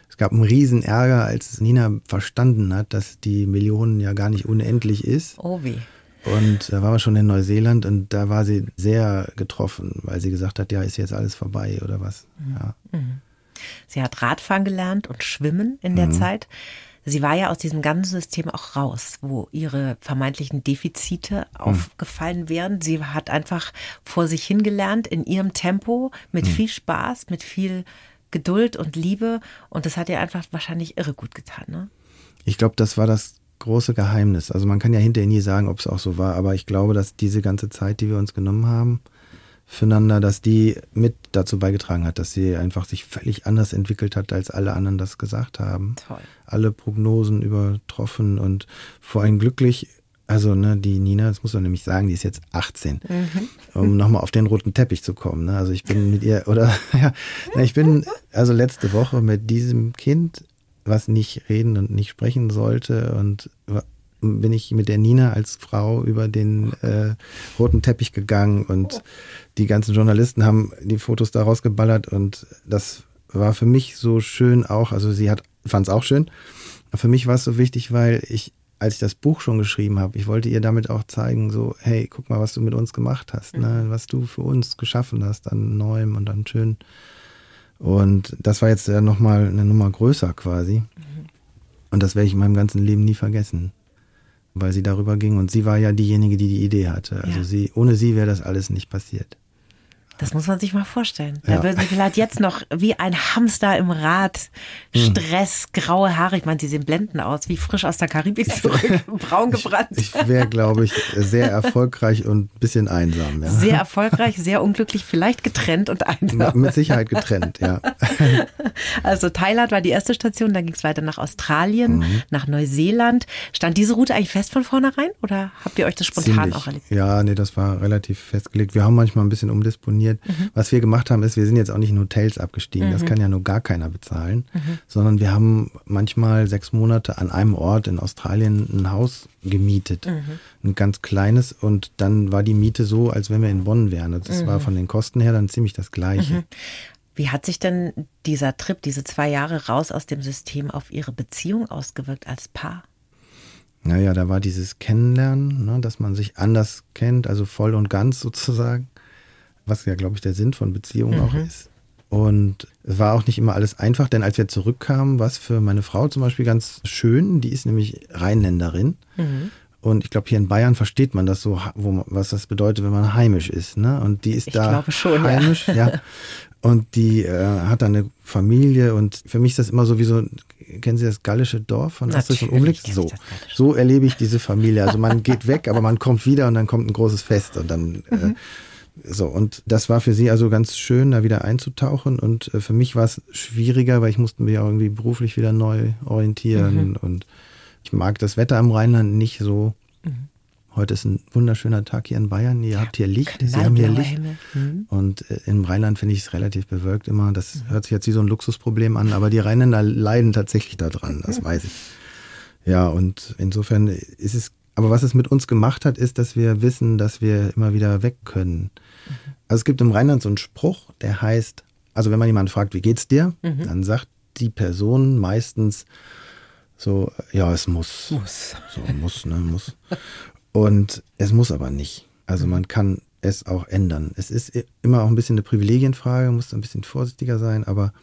Es gab einen riesen Ärger, als Nina verstanden hat, dass die Millionen ja gar nicht unendlich ist. Oh weh. Und da waren wir schon in Neuseeland und da war sie sehr getroffen, weil sie gesagt hat, ja, ist jetzt alles vorbei oder was. Ja. Sie hat Radfahren gelernt und Schwimmen in der Zeit. Sie war ja aus diesem ganzen System auch raus, wo ihre vermeintlichen Defizite aufgefallen wären. Sie hat einfach vor sich hingelernt in ihrem Tempo, mit viel Spaß, mit viel Geduld und Liebe. Und das hat ihr einfach wahrscheinlich irre gut getan. Ne? Ich glaube, das war das große Geheimnis. Also man kann ja hinterher nie sagen, ob es auch so war, aber ich glaube, dass diese ganze Zeit, die wir uns genommen haben, füreinander, dass die mit dazu beigetragen hat, dass sie einfach sich völlig anders entwickelt hat, als alle anderen das gesagt haben. Toll. Alle Prognosen übertroffen und vor allem glücklich. Also, ne, die Nina, das muss man nämlich sagen, die ist jetzt 18, um nochmal auf den roten Teppich zu kommen. Ne? Also ich bin mit ihr, oder ja, ich bin also letzte Woche mit diesem Kind, was nicht reden und nicht sprechen sollte, und bin ich mit der Nina als Frau über den äh, roten Teppich gegangen und die ganzen Journalisten haben die Fotos da rausgeballert und das war für mich so schön auch, also sie hat fand es auch schön. Für mich war es so wichtig, weil ich, als ich das Buch schon geschrieben habe, ich wollte ihr damit auch zeigen, so, hey, guck mal, was du mit uns gemacht hast, ne? was du für uns geschaffen hast an Neuem und an Schön. Und das war jetzt ja nochmal eine Nummer größer quasi. Und das werde ich in meinem ganzen Leben nie vergessen, weil sie darüber ging. Und sie war ja diejenige, die die Idee hatte. Also Ja. sie, ohne sie wäre das alles nicht passiert. Das muss man sich mal vorstellen. Da ja. würden Sie vielleicht jetzt noch wie ein Hamster im Rad, hm. Stress, graue Haare. Ich meine, Sie sehen blenden aus, wie frisch aus der Karibik zurück, braun gebrannt. Ich, ich wäre, glaube ich, sehr erfolgreich und ein bisschen einsam. Ja. Sehr erfolgreich, sehr unglücklich, vielleicht getrennt und einsam. Mit Sicherheit getrennt, ja. Also Thailand war die erste Station, dann ging es weiter nach Australien, mhm. nach Neuseeland. Stand diese Route eigentlich fest von vornherein oder habt ihr euch das spontan Ziemlich. auch erlebt? Ja, nee, das war relativ festgelegt. Wir haben manchmal ein bisschen umdisponiert. Mhm. Was wir gemacht haben, ist, wir sind jetzt auch nicht in Hotels abgestiegen. Mhm. Das kann ja nur gar keiner bezahlen, mhm. sondern wir haben manchmal sechs Monate an einem Ort in Australien ein Haus gemietet. Mhm. Ein ganz kleines und dann war die Miete so, als wenn wir in Bonn wären. Das war mhm. von den Kosten her dann ziemlich das Gleiche. Mhm. Wie hat sich denn dieser Trip, diese zwei Jahre raus aus dem System auf Ihre Beziehung ausgewirkt als Paar? Naja, da war dieses Kennenlernen, ne, dass man sich anders kennt, also voll und ganz sozusagen, was ja, glaube ich, der Sinn von Beziehungen mhm. auch ist. Und es war auch nicht immer alles einfach, denn als wir zurückkamen, war es für meine Frau zum Beispiel ganz schön. Die ist nämlich Rheinländerin. Mhm. Und ich glaube, hier in Bayern versteht man das so, wo, was das bedeutet, wenn man heimisch ist. Ne? Und die ist ich da schon, heimisch. Ja. ja. Und die äh, hat dann eine Familie und für mich ist das immer so wie so, kennen Sie das gallische Dorf von Asterix und Obelix? So, so erlebe ich diese Familie. Also man geht weg, aber man kommt wieder und dann kommt ein großes Fest und dann äh, mhm. So. Und das war für sie also ganz schön, da wieder einzutauchen und äh, für mich war es schwieriger, weil ich musste mich auch irgendwie beruflich wieder neu orientieren mhm. und ich mag das Wetter im Rheinland nicht so. Mhm. Heute ist ein wunderschöner Tag hier in Bayern. Ihr ja, habt hier Licht, Sie haben hier Licht. Mhm. Und äh, im Rheinland finde ich es relativ bewölkt immer. Das mhm. hört sich jetzt wie so ein Luxusproblem an, aber die Rheinländer leiden tatsächlich daran, das weiß ich. Ja, und insofern ist es, aber was es mit uns gemacht hat, ist, dass wir wissen, dass wir immer wieder weg können. Mhm. Also es gibt im Rheinland so einen Spruch, der heißt, also wenn man jemanden fragt, wie geht's dir, mhm. dann sagt die Person meistens so, ja, es muss. Muss. So, muss, ne, muss. Und es muss aber nicht. Also mhm. man kann es auch ändern. Es ist immer auch ein bisschen eine Privilegienfrage, muss ein bisschen vorsichtiger sein, aber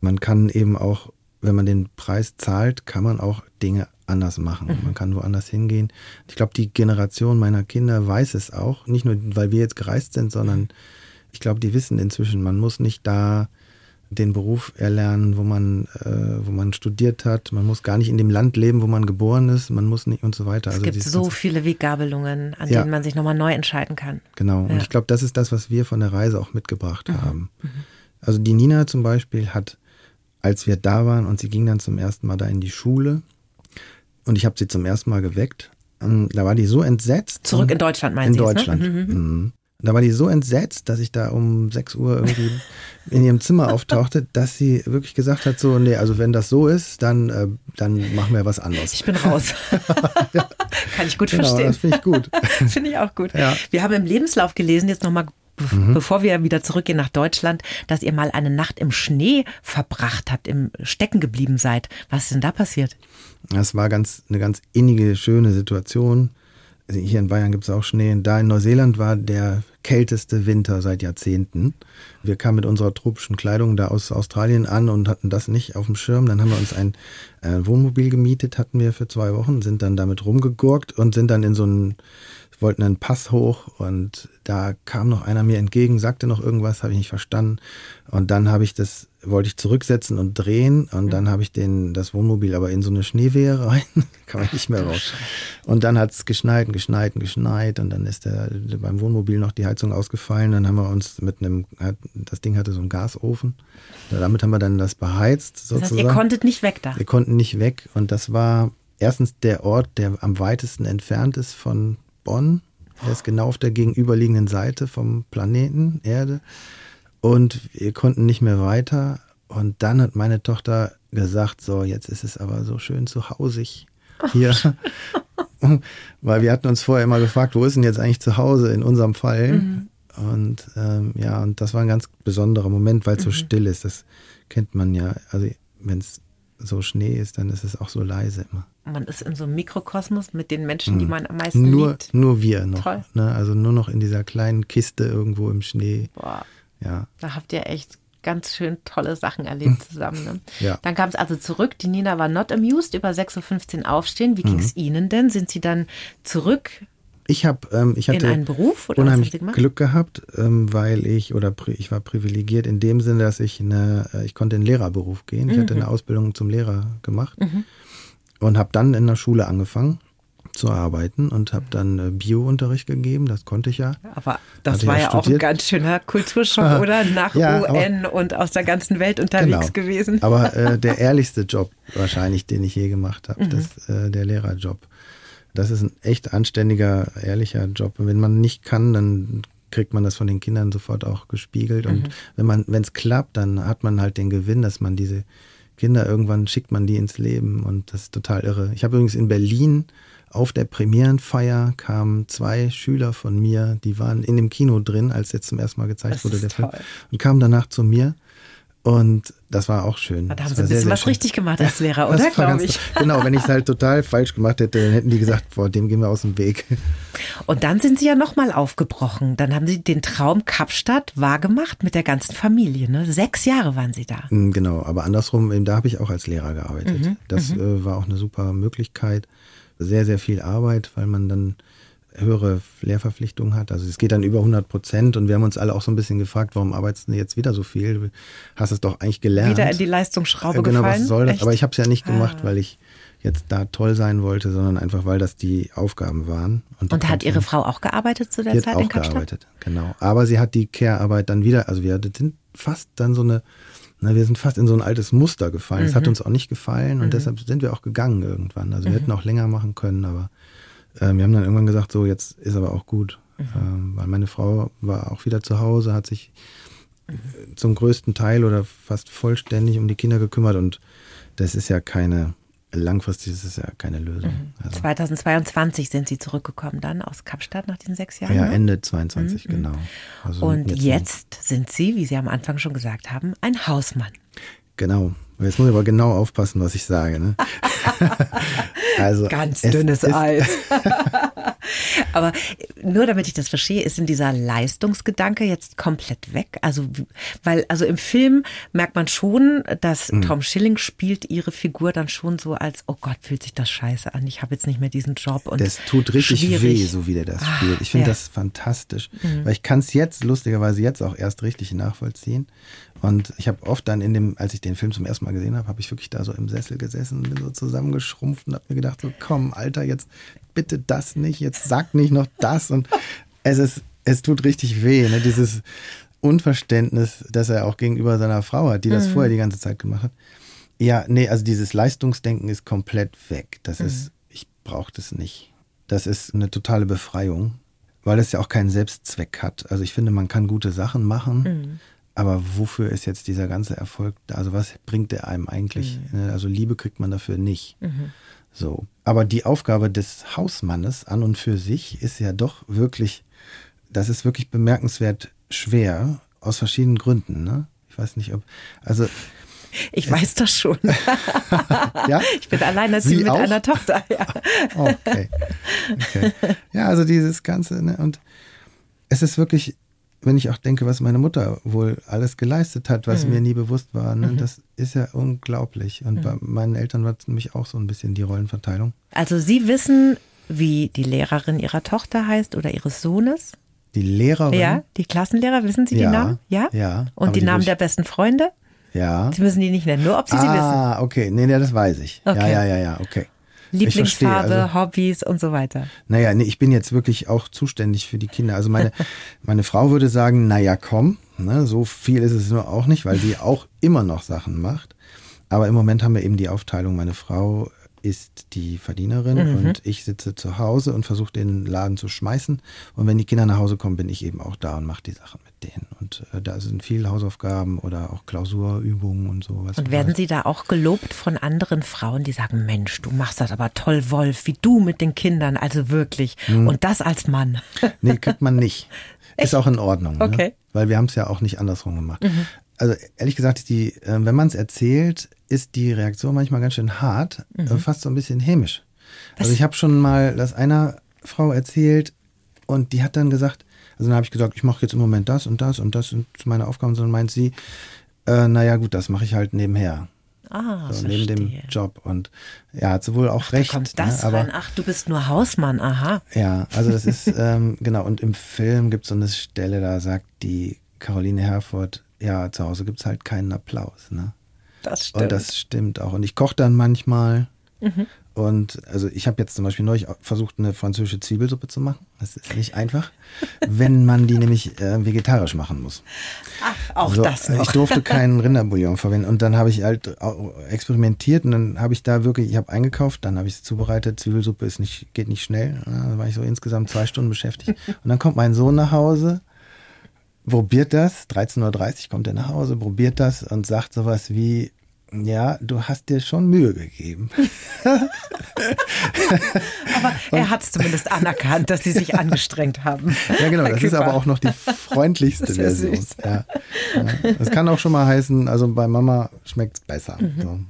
man kann eben auch, wenn man den Preis zahlt, kann man auch Dinge anders machen. Mhm. Man kann woanders hingehen. Ich glaube, die Generation meiner Kinder weiß es auch. Nicht nur, weil wir jetzt gereist sind, sondern mhm. ich glaube, die wissen inzwischen, man muss nicht da den Beruf erlernen, wo man, äh, wo man studiert hat. Man muss gar nicht in dem Land leben, wo man geboren ist. Man muss nicht und so weiter. Es also gibt so viele Weggabelungen, an ja. denen man sich nochmal neu entscheiden kann. Genau. Ja. Und ich glaube, das ist das, was wir von der Reise auch mitgebracht mhm. haben. Mhm. Also die Nina zum Beispiel hat, als wir da waren und sie ging dann zum ersten Mal da in die Schule und ich habe sie zum ersten Mal geweckt, ähm, da war die so entsetzt. Zurück in Deutschland, meinen Sie? In Deutschland. Ne? Mhm. mhm. Da war die so entsetzt, dass ich da um 6 Uhr irgendwie in ihrem Zimmer auftauchte, dass sie wirklich gesagt hat, so, nee, also wenn das so ist, dann, äh, dann machen wir was anderes. Ich bin raus. ja. Kann ich gut genau, verstehen. Das finde ich gut. finde ich auch gut. Ja. Wir haben im Lebenslauf gelesen, jetzt nochmal Mhm. bevor wir wieder zurückgehen nach Deutschland, dass ihr mal eine Nacht im Schnee verbracht habt, im Stecken geblieben seid. Was ist denn da passiert? Das war ganz, eine ganz innige, schöne Situation. Also hier in Bayern gibt es auch Schnee. Da in Neuseeland war der kälteste Winter seit Jahrzehnten. Wir kamen mit unserer tropischen Kleidung da aus Australien an und hatten das nicht auf dem Schirm. Dann haben wir uns ein äh, Wohnmobil gemietet, hatten wir für zwei Wochen, sind dann damit rumgegurkt und sind dann in so einen wollten einen Pass hoch und da kam noch einer mir entgegen, sagte noch irgendwas, habe ich nicht verstanden. Und dann habe ich das, wollte ich zurücksetzen und drehen und dann habe ich den, das Wohnmobil aber in so eine Schneewehe rein, kann man nicht mehr raus. Und dann hat es geschneit und geschneit und geschneit und dann ist der, beim Wohnmobil noch die Heizung ausgefallen. Dann haben wir uns mit einem, das Ding hatte so einen Gasofen, damit haben wir dann das beheizt sozusagen. Das heißt, ihr konntet nicht weg da? Wir konnten nicht weg und das war erstens der Ort, der am weitesten entfernt ist von Bonn. Er ist genau auf der gegenüberliegenden Seite vom Planeten Erde. Und wir konnten nicht mehr weiter. Und dann hat meine Tochter gesagt, so, jetzt ist es aber so schön zu Hause hier. Weil wir hatten uns vorher immer gefragt, wo ist denn jetzt eigentlich zu Hause in unserem Fall? Mhm. Und ähm, ja, und das war ein ganz besonderer Moment, weil es mhm. so still ist. Das kennt man ja. Also wenn es so Schnee ist, dann ist es auch so leise immer. Man ist in so einem Mikrokosmos mit den Menschen, die hm. man am meisten nur, liebt. Nur wir noch. Toll. Ne? Also nur noch in dieser kleinen Kiste irgendwo im Schnee. Boah. Ja. Da habt ihr echt ganz schön tolle Sachen erlebt zusammen. Ne? ja. Dann kam es also zurück. Die Nina war not amused, über 6.15 Uhr aufstehen. Wie ging es mhm. Ihnen denn? Sind Sie dann zurück Ich habe, ähm, ich hatte in einen Beruf oder unheimlich? Glück gehabt, ähm, weil ich oder ich war privilegiert in dem Sinne, dass ich eine, äh, ich konnte in den Lehrerberuf gehen. Ich Mhm. hatte eine Ausbildung zum Lehrer gemacht und habe dann in der Schule angefangen zu arbeiten und habe dann äh, Biounterricht gegeben. Das konnte ich ja. Aber das war ja ja auch ein studiert. ganz schöner Kulturschock, oder? Nach ja, UN und aus der ganzen Welt unterwegs Genau. gewesen. Aber äh, der ehrlichste Job wahrscheinlich, den ich je gemacht Mhm. habe, das äh, der Lehrerjob. Das ist ein echt anständiger, ehrlicher Job. Und wenn man nicht kann, dann kriegt man das von den Kindern sofort auch gespiegelt. Mhm. Und wenn man, wenn es klappt, dann hat man halt den Gewinn, dass man diese Kinder irgendwann schickt man die ins Leben und das ist total irre. Ich habe übrigens in Berlin auf der Premierenfeier kamen zwei Schüler von mir, die waren in dem Kino drin, als jetzt zum ersten Mal gezeigt Das wurde der Film toll. und kamen danach zu mir und das war auch schön. Da haben Das Sie ein bisschen sehr was richtig gemacht als Lehrer, oder? Glaube ich. Genau, wenn ich es halt total falsch gemacht hätte, dann hätten die gesagt, vor dem gehen wir aus dem Weg. Und dann sind Sie ja nochmal aufgebrochen. Dann haben Sie den Traum Kapstadt wahrgemacht mit der ganzen Familie. Ne? Sechs Jahre waren Sie da. Mm, Genau, aber andersrum, eben da habe ich auch als Lehrer Mhm, gearbeitet. das äh, war auch eine super Möglichkeit. Sehr, sehr viel Arbeit, weil man dann höhere Lehrverpflichtungen hat. Also es geht dann über 100 Prozent und wir haben uns alle auch so ein bisschen gefragt, warum arbeitest du jetzt wieder so viel? Du hast es doch eigentlich gelernt. Wieder in die Leistungsschraube Äh, genau, gefallen. was soll das? Echt? Aber ich habe es ja nicht gemacht, Ah. weil ich jetzt da toll sein wollte, sondern einfach, weil das die Aufgaben waren. die Und hat Ihre Frau auch gearbeitet zu der die hat Zeit auch in Kapstadt? gearbeitet, genau. Aber sie hat die Care-Arbeit dann wieder, also wir sind fast dann so eine, na, wir sind fast in so ein altes Muster gefallen. Es Mhm. hat uns auch nicht gefallen und deshalb sind wir auch gegangen irgendwann. Also wir Mhm. hätten auch länger machen können, aber äh, wir haben dann irgendwann gesagt, so jetzt ist aber auch gut. Mhm. Ähm, weil meine Frau war auch wieder zu Hause, hat sich Mhm. zum größten Teil oder fast vollständig um die Kinder gekümmert und das ist ja keine, langfristig ist es ja keine Lösung. Mhm. Also, 2022 sind Sie zurückgekommen dann aus Kapstadt nach diesen sechs Jahren. ja, ne? Ende 22, genau. Also Und noch- jetzt sind Sie, wie Sie am Anfang schon gesagt haben, ein Hausmann. Genau. Jetzt muss ich aber genau aufpassen, was ich sage. Ne? also Ganz es dünnes Eis. Aber nur damit ich das verstehe, ist denn dieser Leistungsgedanke jetzt komplett weg? Also, weil, also im Film merkt man schon, dass Mhm. Tom Schilling spielt ihre Figur dann schon so als, oh Gott, fühlt sich das scheiße an. Ich habe jetzt nicht mehr diesen Job. Und Das tut richtig schwierig. weh, so wie der das Ah, spielt. Ich finde ja. Mhm. das fantastisch. Weil ich kann es jetzt, lustigerweise jetzt auch erst richtig nachvollziehen. Und ich habe oft dann in dem, als ich den Film zum ersten Mal gesehen habe, habe ich wirklich da so im Sessel gesessen, bin so zusammengeschrumpft und habe mir gedacht, so komm, Alter, jetzt bitte das nicht, jetzt sag nicht noch das. Und es ist, es tut richtig weh, ne? dieses Unverständnis, das er auch gegenüber seiner Frau hat, die das vorher die ganze Zeit gemacht hat. Ja, nee, also dieses Leistungsdenken ist komplett weg. Das ist, ich brauche das nicht. Das ist eine totale Befreiung, weil es ja auch keinen Selbstzweck hat. Also ich finde, man kann gute Sachen machen, aber wofür ist jetzt dieser ganze Erfolg da? Also was bringt der einem eigentlich? Ne, Also Liebe kriegt man dafür nicht. So. Aber die Aufgabe des Hausmannes an und für sich ist ja doch wirklich, das ist wirklich bemerkenswert schwer aus verschiedenen Gründen. Ne? Ich weiß nicht, ob, also Ich weiß das schon. ja. Ich bin alleinerziehend Sie mit auch? einer Tochter. Ja. Okay. okay. Ja, also dieses Ganze, ne? Und es ist wirklich, wenn ich auch denke, was meine Mutter wohl alles geleistet hat, was mir nie bewusst war, ne? das ist ja unglaublich. Und bei meinen Eltern war es nämlich auch so ein bisschen die Rollenverteilung. Also Sie wissen, wie die Lehrerin Ihrer Tochter heißt oder Ihres Sohnes? Die Lehrerin. Ja, die Klassenlehrer, wissen Sie die Ja, Namen? Ja? ja, Und die die Namen der besten Freunde? Ja. Sie müssen die nicht nennen, nur ob Sie sie wissen. ah, okay. Nee, nee, das weiß ich. Okay. Ja, ja, ja, ja, okay. Lieblingsfarbe, also- Hobbys und so weiter. Naja, nee, ich bin jetzt wirklich auch zuständig für die Kinder. Also meine, meine Frau würde sagen, naja, komm, ne, so viel ist es nur auch nicht, weil sie auch immer noch Sachen macht. Aber im Moment haben wir eben die Aufteilung, meine Frau ist die Verdienerin und ich sitze zu Hause und versuche den Laden zu schmeißen. Und wenn die Kinder nach Hause kommen, bin ich eben auch da und mache die Sachen mit denen. Und äh, da sind viele Hausaufgaben oder auch Klausurübungen und sowas. Und werden Sie da auch gelobt von anderen Frauen, die sagen, Mensch, du machst das aber toll, Wolf, wie du mit den Kindern, also wirklich. Hm. Und das als Mann. Nee, kriegt man nicht. Ist auch in Ordnung. Ne? Okay. Weil wir haben es ja auch nicht andersrum gemacht. Also ehrlich gesagt, die, äh, wenn man es erzählt, ist die Reaktion manchmal ganz schön hart, äh, fast so ein bisschen hämisch. Also ich habe schon mal das einer Frau erzählt und die hat dann gesagt, also dann habe ich gesagt, ich mache jetzt im Moment das und das und das sind meine Aufgaben, sondern meint sie, äh, naja gut, das mache ich halt nebenher. Ah, so, neben dem. Job. Und ja, hat sie wohl auch Ach, recht. Da kommt das ne? aber rein. Ach, du bist nur Hausmann, aha. ja, also das ist, ähm, genau, und im Film gibt es so eine Stelle, da sagt die Caroline Herford, ja, zu Hause gibt es halt keinen Applaus. Ne? Das Und das stimmt auch. Und ich koche dann manchmal. Und also ich habe jetzt zum Beispiel neulich versucht, eine französische Zwiebelsuppe zu machen. Das ist nicht einfach, wenn man die nämlich äh, vegetarisch machen muss. Ach, auch So, das noch. Ich durfte keinen Rinderbouillon verwenden. Und dann habe ich halt experimentiert und dann habe ich da wirklich, ich habe eingekauft, dann habe ich es zubereitet. Zwiebelsuppe ist nicht, geht nicht schnell. Ja, Da war ich so insgesamt zwei Stunden beschäftigt. Und dann kommt mein Sohn nach Hause, probiert das, 13.30 Uhr kommt er nach Hause, probiert das und sagt sowas wie, ja, du hast dir schon Mühe gegeben. Aber er hat es zumindest anerkannt, dass sie sich angestrengt haben. Ja, genau, das ist aber auch noch die freundlichste Version. Ja. Ja. Das kann auch schon mal heißen, also bei Mama schmeckt es besser. Mhm. So.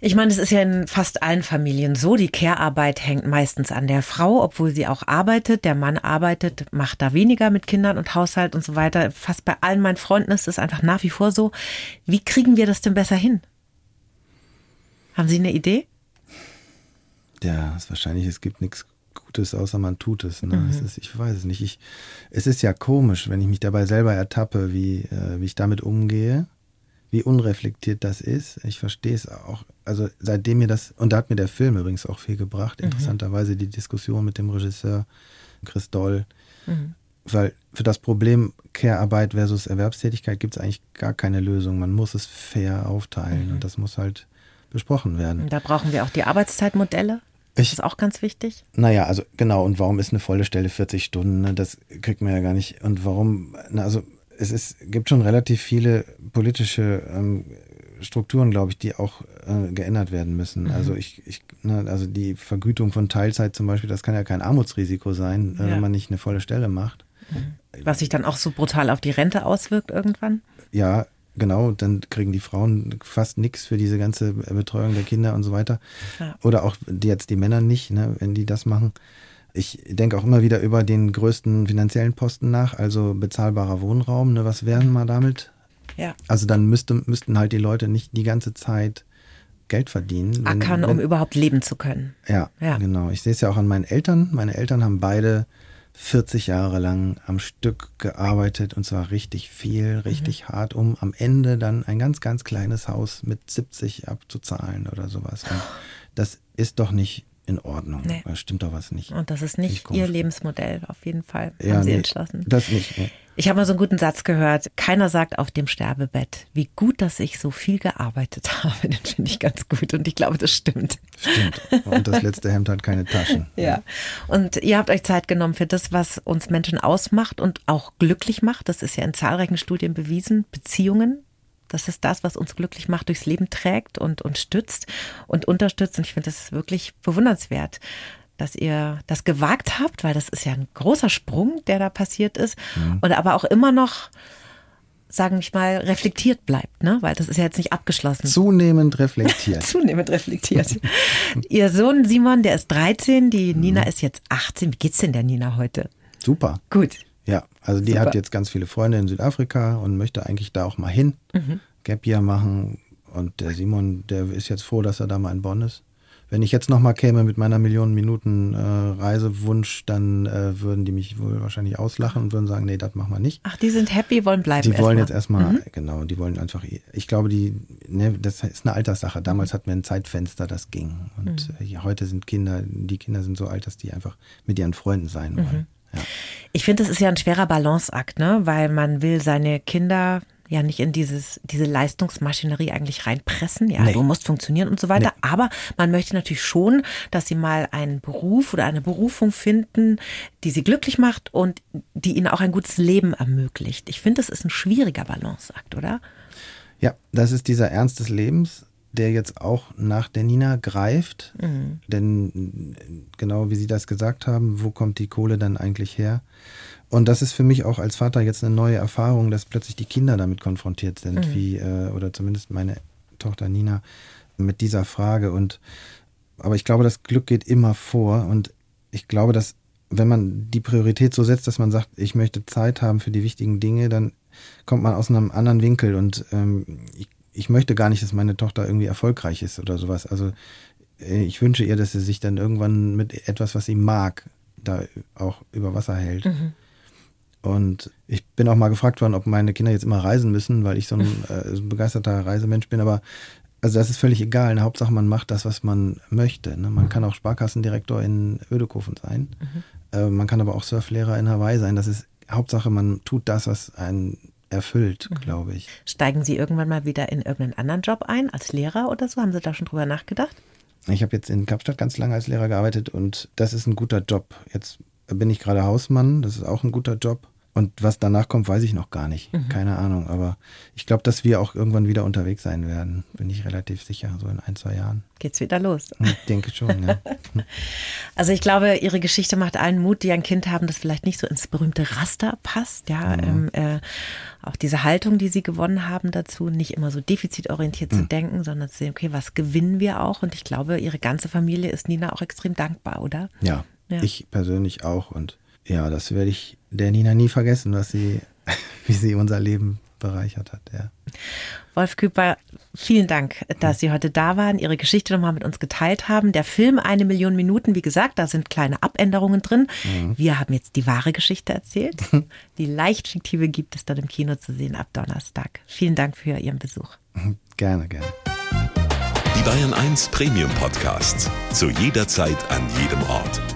Ich meine, es ist ja in fast allen Familien so, die Care-Arbeit hängt meistens an der Frau, obwohl sie auch arbeitet. Der Mann arbeitet, macht da weniger mit Kindern und Haushalt und so weiter. Fast bei allen meinen Freunden ist es einfach nach wie vor so. Wie kriegen wir das denn besser hin? Haben Sie eine Idee? Ja, ist wahrscheinlich, es gibt nichts Gutes, außer man tut es. Ne? Mhm. Es ist, ich weiß es nicht. Ich, es ist ja komisch, wenn ich mich dabei selber ertappe, wie, äh, wie ich damit umgehe, wie unreflektiert das ist. Ich verstehe es auch. Also seitdem mir das, und da hat mir der Film übrigens auch viel gebracht, Mhm. interessanterweise die Diskussion mit dem Regisseur Chris Doll. Mhm. Weil für das Problem Care-Arbeit versus Erwerbstätigkeit gibt es eigentlich gar keine Lösung. Man muss es fair aufteilen Mhm. und das muss halt besprochen werden. Da brauchen wir auch die Arbeitszeitmodelle. Das Ich- ist auch ganz wichtig. Naja, also genau, und warum ist eine volle Stelle 40 Stunden? Ne? Das kriegt man ja gar nicht. Und warum, na, also es ist, gibt schon relativ viele politische ähm, Strukturen, glaube ich, die auch äh, geändert werden müssen. Also ich, ich ne, also die Vergütung von Teilzeit zum Beispiel, das kann ja kein Armutsrisiko sein, äh, Ja. wenn man nicht eine volle Stelle macht. Was sich dann auch so brutal auf die Rente auswirkt irgendwann. Ja, genau, dann kriegen die Frauen fast nichts für diese ganze Betreuung der Kinder und so weiter. Ja. Oder auch die jetzt die Männer nicht, ne, wenn die das machen. Ich denke auch immer wieder über den größten finanziellen Posten nach, also bezahlbarer Wohnraum. Ne, was wären wir damit? Ja. Also dann müsste, müssten halt die Leute nicht die ganze Zeit Geld verdienen. wenn- Ackern, um überhaupt leben zu können. ja, Ja. genau. Ich sehe es ja auch an meinen Eltern. Meine Eltern haben beide 40 Jahre lang am Stück gearbeitet und zwar richtig viel, richtig Mhm. hart, um am Ende dann ein ganz, ganz kleines Haus mit 70 abzuzahlen oder sowas. Und das ist doch nicht in Ordnung. Nee. Da stimmt doch was nicht. Und das ist nicht ihr Lebensmodell, auf jeden Fall, Ja, haben sie nee, entschlossen. Das nicht. Nee. Ich habe mal so einen guten Satz gehört. Keiner sagt auf dem Sterbebett, wie gut, dass ich so viel gearbeitet habe. Den finde ich ganz gut und ich glaube, das stimmt. Stimmt. Und das letzte Hemd hat keine Taschen. Ja. Und ihr habt euch Zeit genommen für das, was uns Menschen ausmacht und auch glücklich macht. Das ist ja in zahlreichen Studien bewiesen. Beziehungen. Das ist das, was uns glücklich macht, durchs Leben trägt und, und stützt und unterstützt. Und ich finde das wirklich bewundernswert, dass ihr das gewagt habt, weil das ist ja ein großer Sprung, der da passiert ist. Und aber auch immer noch, sagen wir mal, reflektiert bleibt, ne? Weil das ist ja jetzt nicht abgeschlossen. Zunehmend reflektiert. Zunehmend reflektiert. Ihr Sohn Simon, der ist 13, die Nina ist jetzt 18. Wie geht's denn der Nina heute? Super. Gut. Ja, also die Super. hat jetzt ganz viele Freunde in Südafrika und möchte eigentlich da auch mal hin, Mhm. Gap Year machen. Und der Simon, der ist jetzt froh, dass er da mal in Bonn ist. Wenn ich jetzt noch mal käme mit meiner Millionen Minuten äh, Reisewunsch, dann äh, würden die mich wohl wahrscheinlich auslachen und würden sagen, nee, das machen wir nicht. Ach, die sind happy, wollen bleiben. Die wollen jetzt erstmal. erstmal, genau, die wollen einfach, ich glaube, die, ne, das ist eine Alterssache. Damals hatten wir ein Zeitfenster, das ging. Und Mhm. äh, heute sind Kinder, die Kinder sind so alt, dass die einfach mit ihren Freunden sein Mhm. wollen. Ja. Ich finde, das ist ja ein schwerer Balanceakt, ne? Weil man will seine Kinder ja nicht in dieses, diese Leistungsmaschinerie eigentlich reinpressen. Ja, Nee. du musst funktionieren und so weiter. Nee. Aber man möchte natürlich schon, dass sie mal einen Beruf oder eine Berufung finden, die sie glücklich macht und die ihnen auch ein gutes Leben ermöglicht. Ich finde, das ist ein schwieriger Balanceakt, oder? Ja, das ist dieser Ernst des Lebens, der jetzt auch nach der Nina greift. Denn äh, genau wie Sie das gesagt haben, wo kommt die Kohle dann eigentlich her? Und das ist für mich auch als Vater jetzt eine neue Erfahrung, dass plötzlich die Kinder damit konfrontiert sind, wie, äh, oder zumindest meine Tochter Nina, mit dieser Frage. Und aber ich glaube, das Glück geht immer vor. Und ich glaube, dass wenn man die Priorität so setzt, dass man sagt, ich möchte Zeit haben für die wichtigen Dinge, dann kommt man aus einem anderen Winkel. Und ähm, ich, ich möchte gar nicht, dass meine Tochter irgendwie erfolgreich ist oder sowas. Also äh, ich wünsche ihr, dass sie sich dann irgendwann mit etwas, was sie mag, da auch über Wasser hält. Mhm. Und ich bin auch mal gefragt worden, ob meine Kinder jetzt immer reisen müssen, weil ich so ein, äh, begeisterter Reisemensch bin. Aber also das ist völlig egal. Der Hauptsache, man macht das, was man möchte. Ne? Man kann auch Sparkassendirektor in Ödekofen sein. Mhm. Äh, man kann aber auch Surflehrer in Hawaii sein. Das ist Hauptsache, man tut das, was einen erfüllt, mhm. glaube ich. Steigen Sie irgendwann mal wieder in irgendeinen anderen Job ein, als Lehrer oder so? Haben Sie da schon drüber nachgedacht? Ich habe jetzt in Kapstadt ganz lange als Lehrer gearbeitet und das ist ein guter Job. Jetzt bin ich gerade Hausmann, das ist auch ein guter Job. Und was danach kommt, weiß ich noch gar nicht. Mhm. Keine Ahnung. Aber ich glaube, dass wir auch irgendwann wieder unterwegs sein werden. Bin ich relativ sicher, so in ein, zwei Jahren. Geht's wieder los? Ich denke schon, ja. also ich glaube, Ihre Geschichte macht allen Mut, die ein Kind haben, das vielleicht nicht so ins berühmte Raster passt. Ja, mhm. ähm, äh, auch diese Haltung, die Sie gewonnen haben dazu, nicht immer so defizitorientiert mhm. zu denken, sondern zu sehen, okay, was gewinnen wir auch? Und ich glaube, Ihre ganze Familie ist Nina auch extrem dankbar, oder? Ja, ja. ich persönlich auch. Und ja, das werde ich der Nina nie vergessen, was sie, wie sie unser Leben bereichert hat. Ja. Wolf Küper, vielen Dank, dass Sie heute da waren, Ihre Geschichte nochmal mit uns geteilt haben. Der Film Eine Million Minuten, wie gesagt, da sind kleine Abänderungen drin. Mhm. Wir haben jetzt die wahre Geschichte erzählt. Die leicht fiktive gibt es dann im Kino zu sehen ab Donnerstag. Vielen Dank für Ihren Besuch. Gerne, gerne. Die Bayern 1 Premium Podcasts. Zu jeder Zeit, an jedem Ort